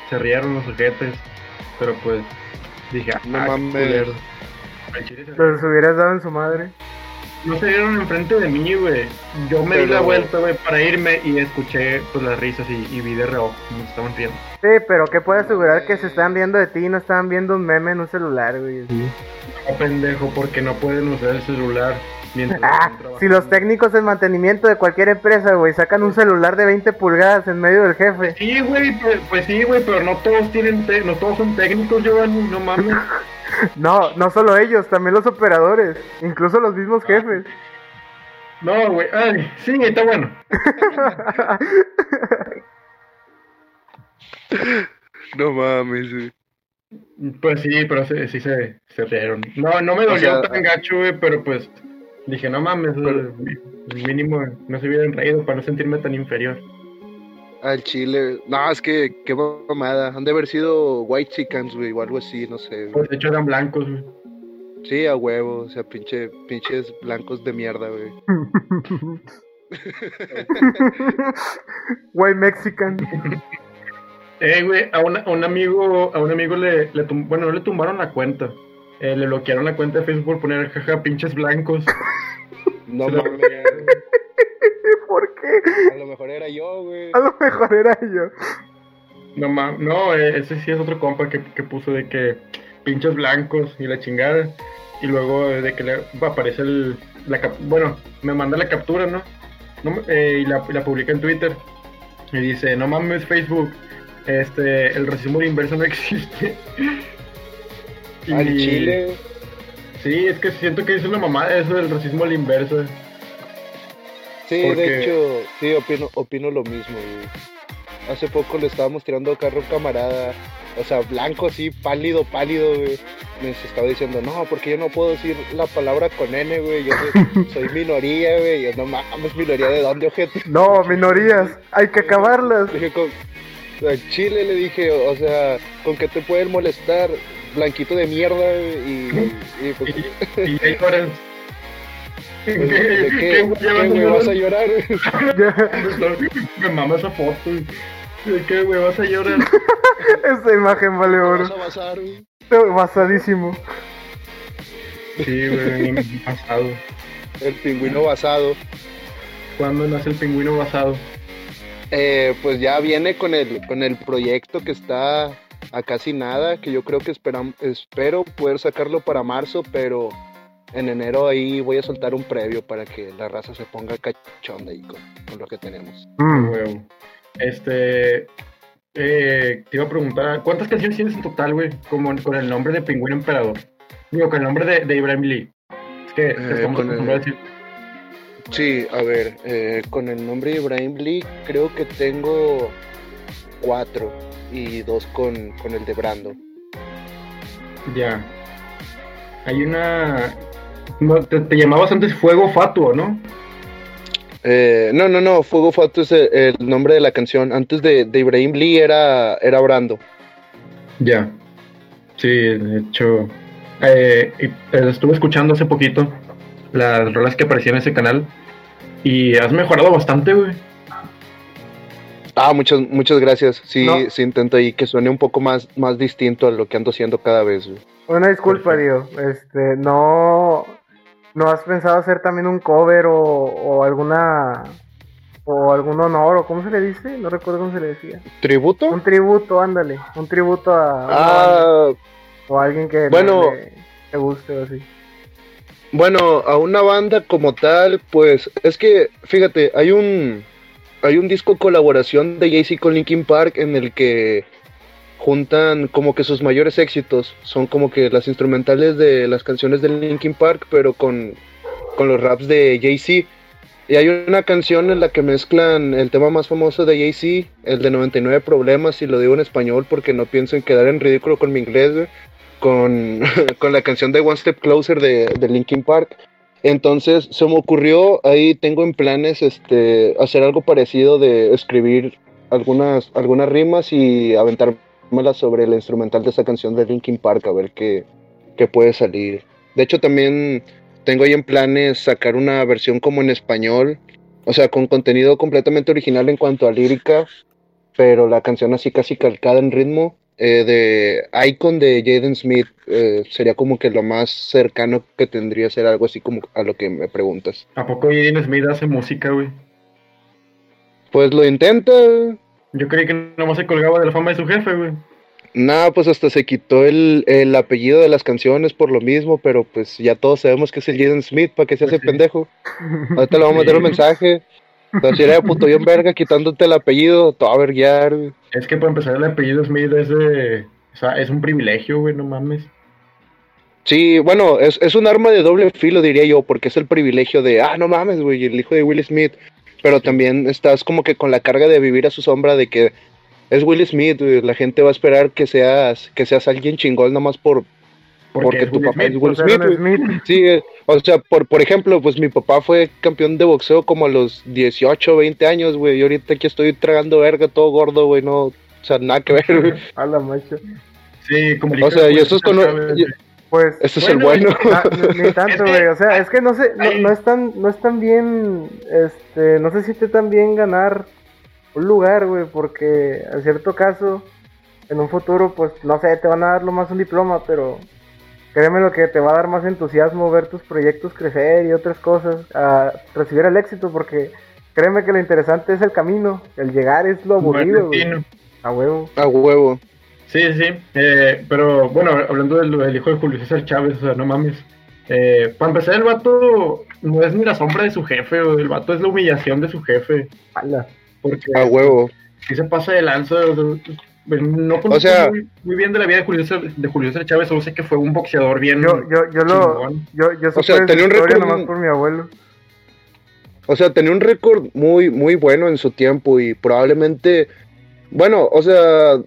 Se rieron los sujetes. Pero pues, dije, ah, No qué mames. chile se hubieras dado en su madre. No se dieron enfrente de mí, güey. Yo me di la vuelta, güey, para irme y escuché pues las risas y, y vi de reojo cómo se estaban riendo. Sí, pero ¿qué puede asegurar que se están viendo de ti y no estaban viendo un meme en un celular, güey? así? No, pendejo, porque no pueden usar el celular Ah, si los técnicos en mantenimiento de cualquier empresa, güey, sacan un celular de 20 pulgadas en medio del jefe. Sí, güey, pues, pues sí, güey, pero no todos tienen, te- no todos son técnicos, Giovanni, no mames. No, no solo ellos, también los operadores, incluso los mismos jefes. No, güey, ay, sí, está bueno. No mames, güey. Pues sí, pero sí, sí se, se rieron. No, no me dolió sea- tan gacho, güey, pero pues dije, no mames, Pero- mínimo no se hubieran reído para no sentirme tan inferior. Al chile. No, es que, qué mamada. Han de haber sido white chickens, güey, o algo así, no sé. güey. Pues de hecho eran blancos, güey. Sí, a huevo. O sea, pinche, pinches blancos de mierda, güey. Güey, Mexican. Eh, güey, a, un- a un amigo, a un amigo le, le tum- bueno, no le tumbaron la cuenta. Eh, le bloquearon la cuenta de Facebook por poner jaja pinches blancos. No mames. ¿Por qué? A lo mejor era yo, güey. A lo mejor era yo. No mames, no, eh, ese sí es otro compa que, que puso de que pinches blancos y la chingada. Y luego eh, de que le aparece el, la cap- bueno, me manda la captura, ¿no? No me- eh, y la, y la publica en Twitter. Y dice, no mames Facebook, este, el racismo inverso no existe. Al Y- chile. Sí, es que siento que es una mamada eso del racismo al inverso. Sí, Porque- de hecho, sí, opino, opino lo mismo, güey. Hace poco le estábamos tirando carro a un camarada. o sea, blanco así, pálido, pálido, güey. Me estaba diciendo, no, porque yo no puedo decir la palabra con N, güey. Yo soy, soy minoría, güey. Yo no mames, minoría de dónde, ojete. No, minorías, hay que acabarlas. Dije, con Chile le dije, o sea, ¿con qué te pueden molestar? Blanquito de mierda, güey, y, y pues, Y ahí lloras. pues, ¿de qué, güey, qué, güey, vas a llorar? Me mama esa foto. ¿De qué, güey? Vas a llorar. Esa imagen vale ¿Qué oro. vas a basar, güey? Basadísimo. Sí, güey, basado. El pingüino basado. ¿Cuándo nace el pingüino basado? Eh, pues ya viene con el, con el proyecto que está a casi nada, que yo creo que esperam- espero poder sacarlo para marzo, pero en enero ahí voy a soltar un previo para que la raza se ponga cachonda ahí con, con lo que tenemos. Mm. Huevo. Este. Eh, te iba a preguntar, ¿cuántas canciones tienes en total, güey? Como con el nombre de Pingüino Emperador. Digo, con el nombre de, de Ibrahim Lee. Es que estamos el- a decir. Sí, a ver, eh, con el nombre de Ibrahim Lee creo que tengo cuatro y dos con, con el de Brando. Ya. Hay una. No, te, te llamabas antes Fuego Fatuo, ¿no? Eh, no, no, no, Fuego Fato es el, el nombre de la canción. Antes de, de Ibrahim Lee era, era Brando. Ya. Sí, de hecho. eh, eh, estuve escuchando hace poquito las rolas que aparecían en ese canal. Y has mejorado bastante, güey. Ah, muchas, muchas gracias. Sí, No. sí intento ahí que suene un poco más, más distinto a lo que ando haciendo cada vez. güey. Una disculpa, Dio. Este, no. ¿No has pensado hacer también un cover o, o alguna. o algún honor o cómo se le dice? No recuerdo cómo se le decía. ¿Tributo? Un tributo, ándale. Un tributo a. banda Ah, o a alguien que bueno. le, le guste o así. bueno, a una banda como tal, pues es que, fíjate, hay un, hay un disco colaboración de Jay-Z con Linkin Park en el que juntan como que sus mayores éxitos. Son como que las instrumentales de las canciones de Linkin Park, pero con, con los raps de Jay-Z. Y hay una canción en la que mezclan el tema más famoso de Jay-Z, el de 99 problemas, y lo digo en español porque no pienso en quedar en ridículo con mi inglés, con, con la canción de One Step Closer de, de Linkin Park. Entonces se me ocurrió, ahí tengo en planes este, hacer algo parecido de escribir algunas, algunas rimas y aventármelas sobre el instrumental de esa canción de Linkin Park, a ver qué, qué puede salir. De hecho también tengo ahí en planes sacar una versión como en español, o sea, con contenido completamente original en cuanto a lírica, pero la canción así casi calcada en ritmo. Eh, de Icon de Jaden Smith eh, sería como que lo más cercano que tendría a ser algo así como a lo que me preguntas. ¿A poco Jaden Smith hace música, güey? Pues lo intenta, Yo creí que nomás se colgaba de la fama de su jefe, güey. nada, pues hasta se quitó el, el apellido de las canciones por lo mismo, pero pues ya todos sabemos que es el Jaden Smith, ¿para qué se hace Pues sí. pendejo? Ahorita le vamos a mandar un Sí. Mensaje. Si era de puto bien verga, quitándote el apellido, va a verguiar, güey. Es que para empezar el apellido Smith es de... O sea, es un privilegio, güey, no mames. Sí, bueno, es, es un arma de doble filo, diría yo, porque es el privilegio de, ah, no mames, güey, el hijo de Will Smith. Pero también estás como que con la carga de vivir a su sombra de que es Will Smith, güey, la gente va a esperar que seas, que seas alguien chingón nomás por, porque, es tu papá Smith. es Will ser Smith. Smith. Sí, eh, o sea, por, por ejemplo, pues mi papá fue campeón de boxeo como a los 18, 20 años, güey, y ahorita aquí estoy tragando verga todo gordo, güey, no, o sea, nada que ver, güey. A la macho. Sí, como el O sea, y eso es con- Pues. Ese es el Bueno. Ah, ni, ni tanto, que- güey. O sea, es que no sé, no, no es tan, no es tan bien, este, no se siente tan bien ganar un lugar, güey, porque en cierto caso, en un futuro, pues, no sé, te van a dar lo más un diploma, pero créeme lo que te va a dar más entusiasmo ver tus proyectos crecer y otras cosas, a recibir el éxito, porque créeme que lo interesante es el camino, el llegar es lo aburrido. A huevo. A huevo. Sí, sí, eh, pero bueno, hablando del, del hijo de Julio César Chávez, o sea, no mames. Eh, para empezar, el vato no es ni la sombra de su jefe, o el vato es la humillación de su jefe. Ala. Porque A huevo. sí se pasa de lanza. o sea, no conozco O sea- muy, muy bien de la vida de Julio, César, de Julio César Chávez, solo sé que fue un boxeador bien. Yo, yo, yo lo, yo, yo supe sea, tenía un récord- nomás por mi abuelo. O sea, tenía un récord muy, muy bueno en su tiempo y probablemente, bueno, o sea,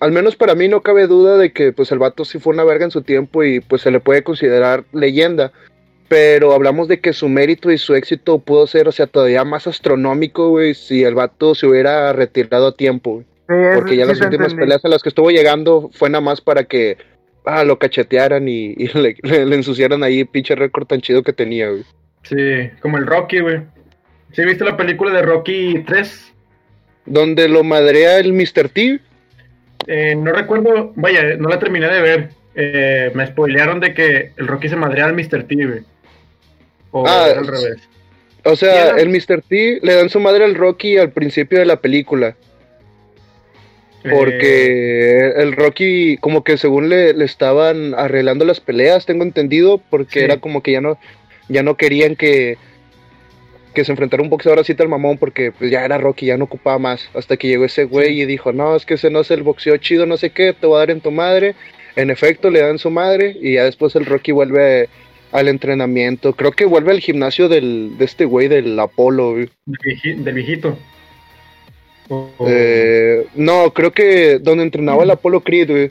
al menos para mí no cabe duda de que pues el vato sí fue una verga en su tiempo y pues se le puede considerar leyenda. Pero hablamos de que su mérito y su éxito pudo ser, o sea, todavía más astronómico, güey, si el vato se hubiera retirado a tiempo, güey. Sí, Porque ya sí las últimas entendí. peleas a las que estuvo llegando fue nada más para que ah, lo cachetearan y, y le, le- le ensuciaran ahí pinche récord tan chido que tenía, güey. Sí, como el Rocky, güey. ¿Sí viste la película de Rocky 3? Donde lo madrea el Mr. T. Eh, no recuerdo, vaya, no la terminé de ver. Eh, me spoilearon de que el Rocky se madrea al Mr. T, güey. O Ah, al revés. O sea, el Mr. T le dan su madre al Rocky al principio de la película. Eh, Porque el Rocky, como que según le, le estaban arreglando las peleas, tengo entendido, porque Sí. era como que ya no, ya no querían que, que se enfrentara un boxeador así tal mamón, porque pues, ya era Rocky, ya no ocupaba más. Hasta que llegó ese güey y dijo, no, es que ese no es el boxeo chido, no sé qué, te voy a dar en tu madre. En efecto, le dan su madre y ya después el Rocky vuelve al entrenamiento. Creo que vuelve al gimnasio del, de este güey del Apolo. güey. del viejito. O- o- Eh, no, creo que donde entrenaba el Apolo Creed, güey.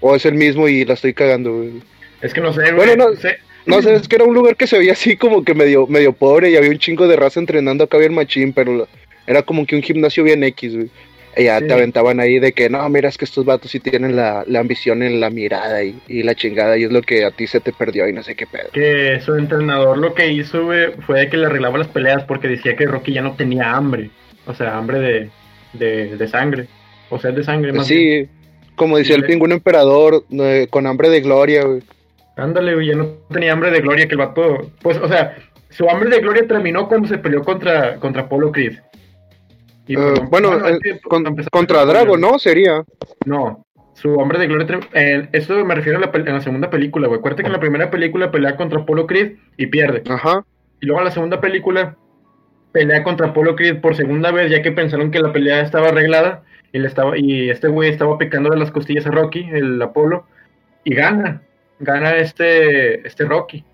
O es el mismo y la estoy cagando, güey. Es que no sé, güey. Bueno, no- sé- No sé, es que era un lugar que se veía así como que medio, medio pobre y había un chingo de raza entrenando acá bien machín, pero era como que un gimnasio bien X, güey. Y ya Sí. te aventaban ahí de que, no, mira, es que estos vatos sí tienen la, la ambición en la mirada y, y la chingada, y es lo que a ti se te perdió y no sé qué pedo. que su entrenador lo que hizo, güey, fue que le arreglaba las peleas porque decía que Rocky ya no tenía hambre. O sea, hambre de, de, de sangre. O sea, de sangre más bien. Sí, como decía el Sí. pingüino emperador, eh, con hambre de gloria, güey. Ándale, güey, ya no tenía hambre de gloria que el vato. Pues, o sea, su hambre de gloria terminó cuando se peleó contra, contra Apolo Creed. Y, Eh, pues, bueno, eh, con- contra Drago, ¿no? Sería. No, su hombre de gloria. eh, eso me refiero a la, en la segunda película, güey. Acuérdate que en la primera película pelea contra Apolo Creed y pierde. Ajá. Y luego en la segunda película pelea contra Apolo Creed por segunda vez, ya que pensaron que la pelea estaba arreglada. Y, le estaba, y este güey estaba picando de las costillas a Rocky, el Apolo, y gana. Gana este, este Rocky.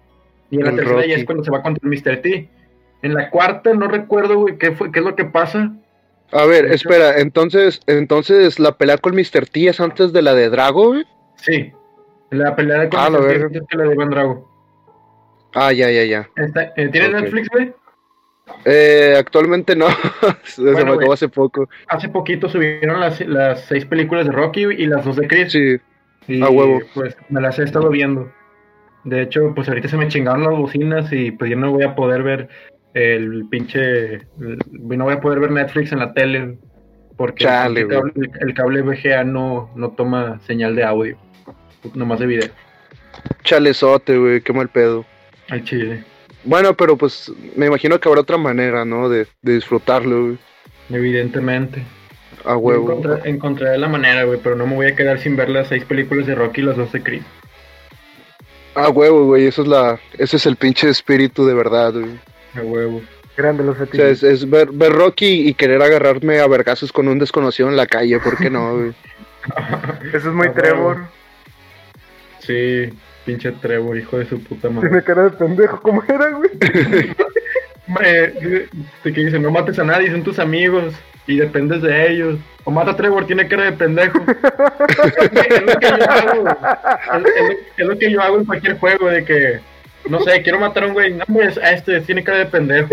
Y en la tercera ya es cuando se va contra el Mr. T. En la cuarta no recuerdo, güey, qué, fue, qué es lo que pasa. A ver, De espera, entonces, entonces la pelea con Mr. T es antes de la de Drago, güey. Sí. La pelea de con Ah, Mr. T es antes que la de Iván Drago. Ah, ya, ya, ya. Está- eh, ¿Tienes Ok. Netflix, güey? Eh, actualmente no. Se me acabó hace poco. Hace poquito subieron las, las seis películas de Rocky y las dos de Chris. Sí. Y A huevo. pues me las he estado viendo. De hecho, pues ahorita se me chingaron las bocinas y pues ya no voy a poder ver el pinche. el- no voy a poder ver Netflix en la tele. Porque Chale, el, cable, el cable VGA no, no toma señal de audio, nomás de video. Chalezote, güey, qué mal pedo. Al chile, Bueno, pero pues me imagino que habrá otra manera, ¿no? De, de disfrutarlo, güey. evidentemente. A huevo. encontré, encontraré la manera, güey, pero no me voy a quedar sin ver las seis películas de Rocky y las dos de Chris. A huevo, güey. Eso es la, ese es el pinche espíritu de verdad, güey. A huevo. Grande los O sea, es, es ver, ver Rocky y querer agarrarme a vergazos con un desconocido en la calle, ¿por qué no, güey? Eso es muy a huevo. Trevor. Sí, pinche Trevor, hijo de su puta madre. Tiene cara de pendejo. ¿Cómo era, güey? Eh, que dice, no mates a nadie, son tus amigos y dependes de ellos. O mata a Trevor, tiene cara de pendejo. es, lo que yo hago, es lo que yo hago en cualquier juego, de que, no sé, quiero matar a un güey, no, pues a este tiene cara de pendejo.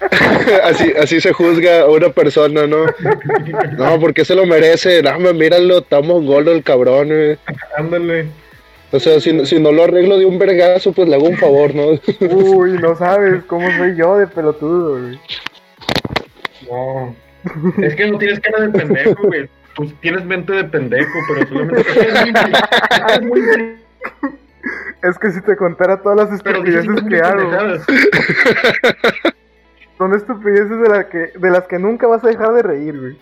así, así se juzga a una persona, ¿no? No, porque se lo merece. No, me míralo, está mongolo el cabrón, güey. Ándale. O sea, si, si no lo arreglo de un vergazo, pues le hago un favor, ¿no? Uy, no sabes cómo soy yo de pelotudo, güey. No. Es que no tienes cara de pendejo, güey. Tú tienes mente de pendejo, pero solamente muy inteligente, Es que si te contara todas las estupideces que hago. Son estupideces de, la que, de las que nunca vas a dejar de reír, güey.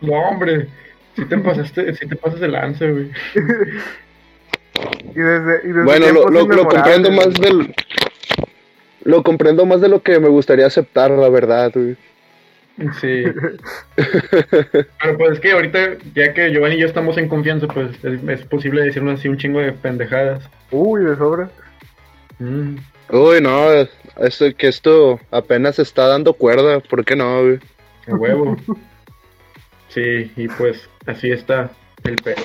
No, hombre. Si te pasaste, si te pasas de lanza, güey. Y desde, y desde Bueno, lo, lo, lo comprendo más del... Lo comprendo más de lo que me gustaría aceptar, la verdad, güey. Sí. Pero pues es que ahorita, ya que Giovanni y yo estamos en confianza, pues es, es posible decirnos así un chingo de pendejadas. Uy, de sobra. Mm. Uy, no, esto, que esto apenas está dando cuerda, ¿por qué no, güey? A huevo. Sí, y pues así está el pedo.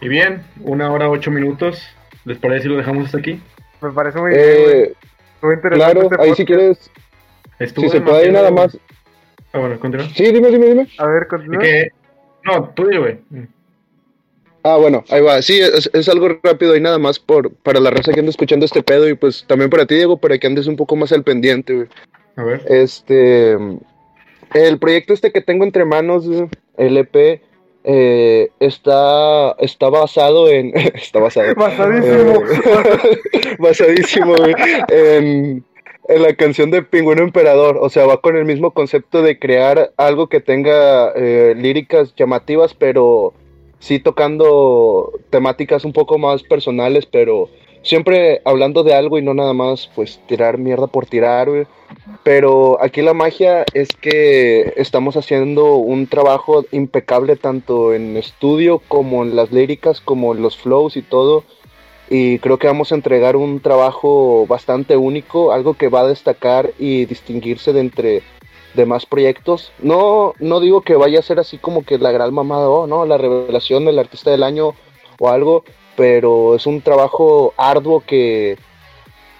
Y bien, una hora ocho minutos. ¿Les parece si lo dejamos hasta aquí? Me parece muy. Eh, Muy interesante. claro, este ahí si quieres, Estuvo si se puede ir nada más. Ah, bueno, continúa. Sí, dime, dime, dime. A ver, continúa. que... No, tú dile, güey. Ah, bueno, ahí va. Sí, es, es algo rápido y nada más por, para la raza que anda escuchando este pedo y pues también para ti, Diego, para que andes un poco más al pendiente, güey. A ver. Este, el proyecto este que tengo entre manos, el EP, eh, está, está basado en, está basado, Basadísimo. eh, basadísimo, güey, en, en la canción de Pingüino Emperador, o sea, va con el mismo concepto de crear algo que tenga eh, líricas llamativas, pero sí tocando temáticas un poco más personales, pero siempre hablando de algo y no nada más, pues, tirar mierda por tirar. Pero aquí la magia es que estamos haciendo un trabajo impecable tanto en estudio como en las líricas, como en los flows y todo. Y creo que vamos a entregar un trabajo bastante único, algo que va a destacar y distinguirse de entre demás proyectos. No, no digo que vaya a ser así como que la gran mamada, oh, no, la revelación del artista del año o algo, pero es un trabajo arduo que,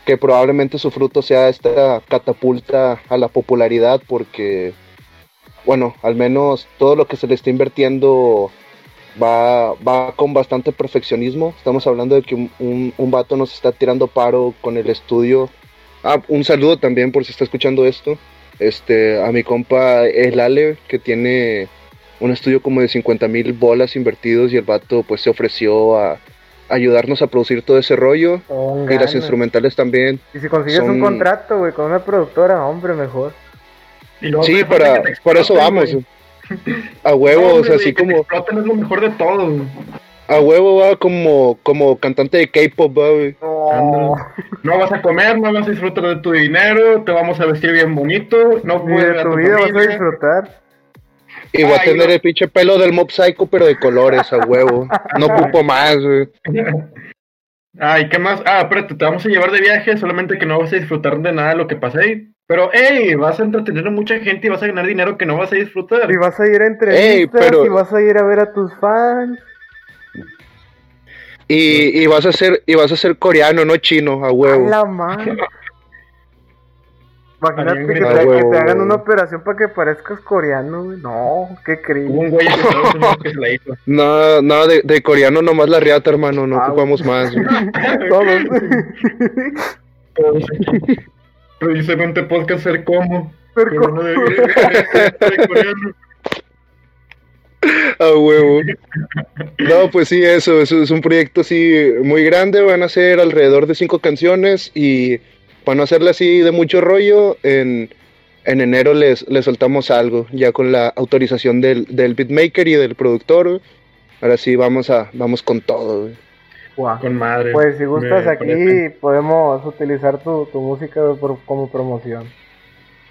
que probablemente su fruto sea esta catapulta a la popularidad porque, bueno, al menos todo lo que se le está invirtiendo va, va con bastante perfeccionismo. Estamos hablando de que un, un, un vato nos está tirando paro con el estudio. Ah, un saludo también por si está escuchando esto. Este, a mi compa El Ale, que tiene un estudio como de 50 mil bolas invertidos y el vato pues se ofreció a ayudarnos a producir todo ese rollo Con y las instrumentales también. Y si consigues un contrato, güey, con una productora, hombre, mejor. Sí, para, para eso vamos. A huevo, No, o sea, así como exploten es lo mejor de todo. a huevo va como como cantante de K-pop, va, güey. No, No vas a comer, no vas a disfrutar de tu dinero, te vamos a vestir bien bonito, no puedes de a tu tu vida vas a disfrutar. Y voy a tener no. el pinche pelo del Mob Psycho, pero de colores, a huevo. No ocupo más, güey. Ay, ¿qué más? Ah, espérate, te vamos a llevar de viaje, solamente que no vas a disfrutar de nada de lo que pasa ahí. Pero, hey, vas a entretener a mucha gente y vas a ganar dinero que no vas a disfrutar. Y vas a ir a entrevistas, Ey, pero- y vas a ir a ver a tus fans. Y, y vas a ser y vas a ser coreano, no chino, a A huevo. la madre. Imagínate que te, que hagan una operación para que parezcas coreano, güey. No, qué Hubo creí. un güey en Estados Unidos que se la hizo. No, no, de, de coreano nomás la riata, hermano, no Ah, ocupamos más. Todos. Precisamente podcast ser como. De, de coreano. A huevo. No, pues sí, eso, eso es un proyecto así muy grande. Van a ser alrededor de cinco canciones y para no hacerle así de mucho rollo, en, en enero les, les soltamos algo, ya con la autorización del, del beatmaker y del productor. Ahora sí, vamos, a, vamos con todo. güey. Guau. Con madre. Pues si gustas aquí parece. podemos utilizar tu, tu música por- como promoción.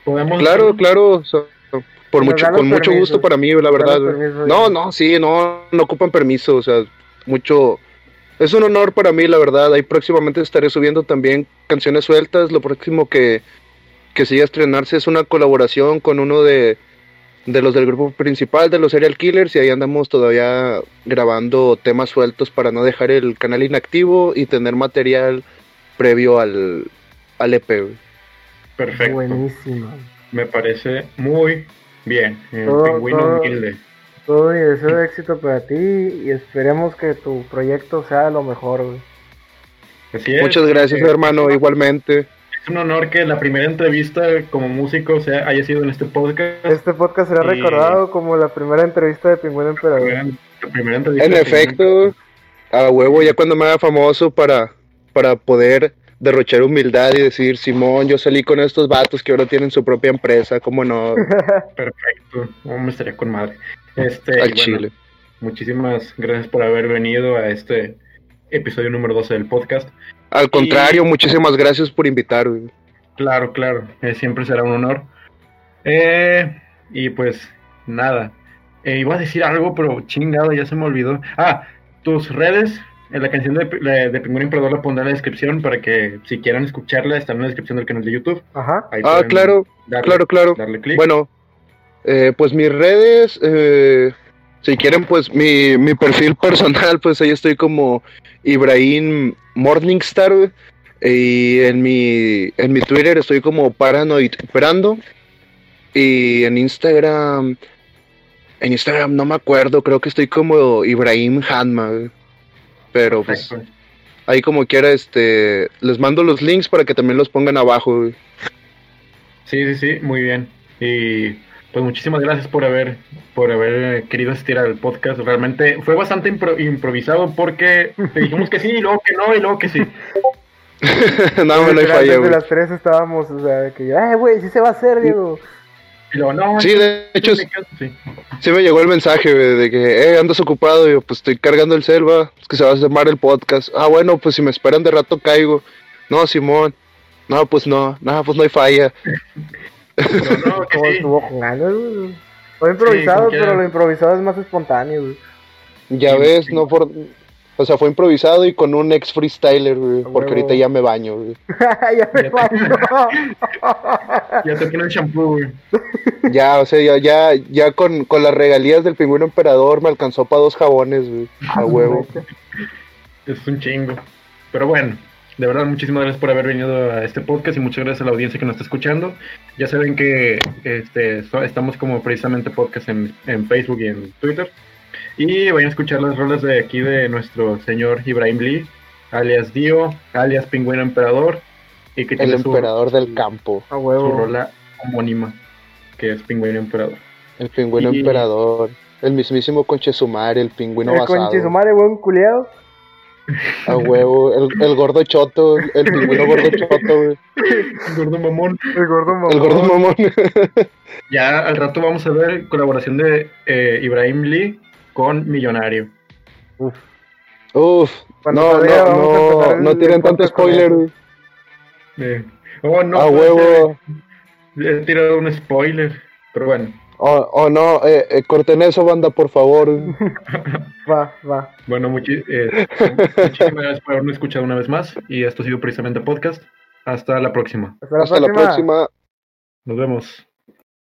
Podemos. Claro, claro. Por mucho, con mucho permisos. gusto para mí, la verdad. permisos, No, ya. no, sí, no, no ocupan permiso, o sea, mucho... Es un honor para mí, la verdad. Ahí próximamente estaré subiendo también canciones sueltas. Lo próximo que, que sigue a estrenarse es una colaboración con uno de, de los del grupo principal de los Serial Killers y ahí andamos todavía grabando temas sueltos para no dejar el canal inactivo y tener material previo al, al EP. Perfecto. Buenísimo. Me parece muy bien. El Todo- pingüino todo- humilde. Todo mi deseo de éxito para ti y esperemos que tu proyecto sea lo mejor, güey. Así es. Muchas gracias, Eh, hermano, igualmente. Es un honor que la primera entrevista como músico sea, haya sido en este podcast. Este podcast será Y- recordado como la primera entrevista de Pingüino Emperador. La primera entrevista. En efecto, a huevo, ya cuando me haga famoso para, para poder derrochar humildad y decir, Simón, yo salí con estos vatos que ahora tienen su propia empresa, ¿cómo no? Perfecto. Oh, me estaría con madre. Este, Al bueno, chile. Muchísimas gracias por haber venido a este episodio número 12 del podcast. Al contrario, muchísimas gracias por invitarme. Claro, claro, eh, siempre será un honor. Eh, y pues nada, Eh, iba a decir algo, pero chingado, ya se me olvidó. Ah, tus redes, la canción de, de, de Pingüino Emperador la pondré en la descripción para que si quieran escucharla, está en la descripción del canal de YouTube. Ajá. Ahí Ah, claro, darle- claro, claro. Bueno, Eh, pues mis redes, eh, si quieren, pues mi, mi perfil personal, pues ahí estoy como Ibrahim Morningstar. güey. Y en mi, en mi Twitter estoy como Paranoid Brando. Y en Instagram, en Instagram no me acuerdo, creo que estoy como Ibrahim Hanma. Pero pues ahí como quiera, este, les mando los links para que también los pongan abajo. güey. Sí, sí, sí, muy bien. Y pues muchísimas gracias por haber por haber eh, querido asistir al podcast. Realmente fue bastante impro- improvisado porque te dijimos que sí y luego que no y luego que sí. no, me no hay Desde falla, güey. las tres estábamos, o sea, que, eh, güey, sí se va a hacer, Diego. No. Sí, de hecho, sí, me llegó el mensaje de que, eh, andas ocupado, y yo, pues estoy cargando el selva, es que se va a llamar el podcast. Ah, bueno, pues si me esperan de rato caigo. No, Simón. No, pues no, no, pues no hay falla. No, no, sí. estuvo güey. Fue improvisado, como pero lo improvisado es más espontáneo, güey. Ya ves, no por... O sea, fue improvisado y con un ex freestyler, güey, porque huevo. ahorita ya me baño, güey. ya me Ya te- baño. Ya te pone el shampoo, güey. Ya, o sea, ya, ya, ya con, con las regalías del pingüino emperador me alcanzó para dos jabones, güey, a huevo. Es un chingo. Pero bueno, de verdad, muchísimas gracias por haber venido a este podcast y muchas gracias a la audiencia que nos está escuchando. Ya saben que este, so- estamos como precisamente podcast en, en Facebook y en Twitter. Y vayan a escuchar las rolas de aquí de nuestro señor Ibrahim Lee, alias Dio, alias Pingüino Emperador. Y que El tiene su, emperador del campo, A su huevo. rola homónima, que es Pingüino Emperador. el pingüino Y- emperador, el mismísimo Conchesumar, el pingüino El basado. conche su madre, buen culiado. A huevo, el, el gordo choto, el pingüino gordo choto, güey. Gordo mamón. El gordo mamón. El gordo mamón. Ya al rato vamos a ver colaboración de eh, Ibrahim Lee con Millonario. Uf, Cuando no, salga, no, no, no tienen tanto spoiler, güey. Eh, oh, no. A huevo. He tirado un spoiler. Pero bueno, Oh, oh, no, eh, eh, corten eso, banda, por favor. Va, va. bueno muchi- eh, muchísimas gracias por haberme escuchado una vez más. Y esto ha sido precisamente podcast. Hasta la próxima. Hasta la Hasta la próxima. Nos vemos.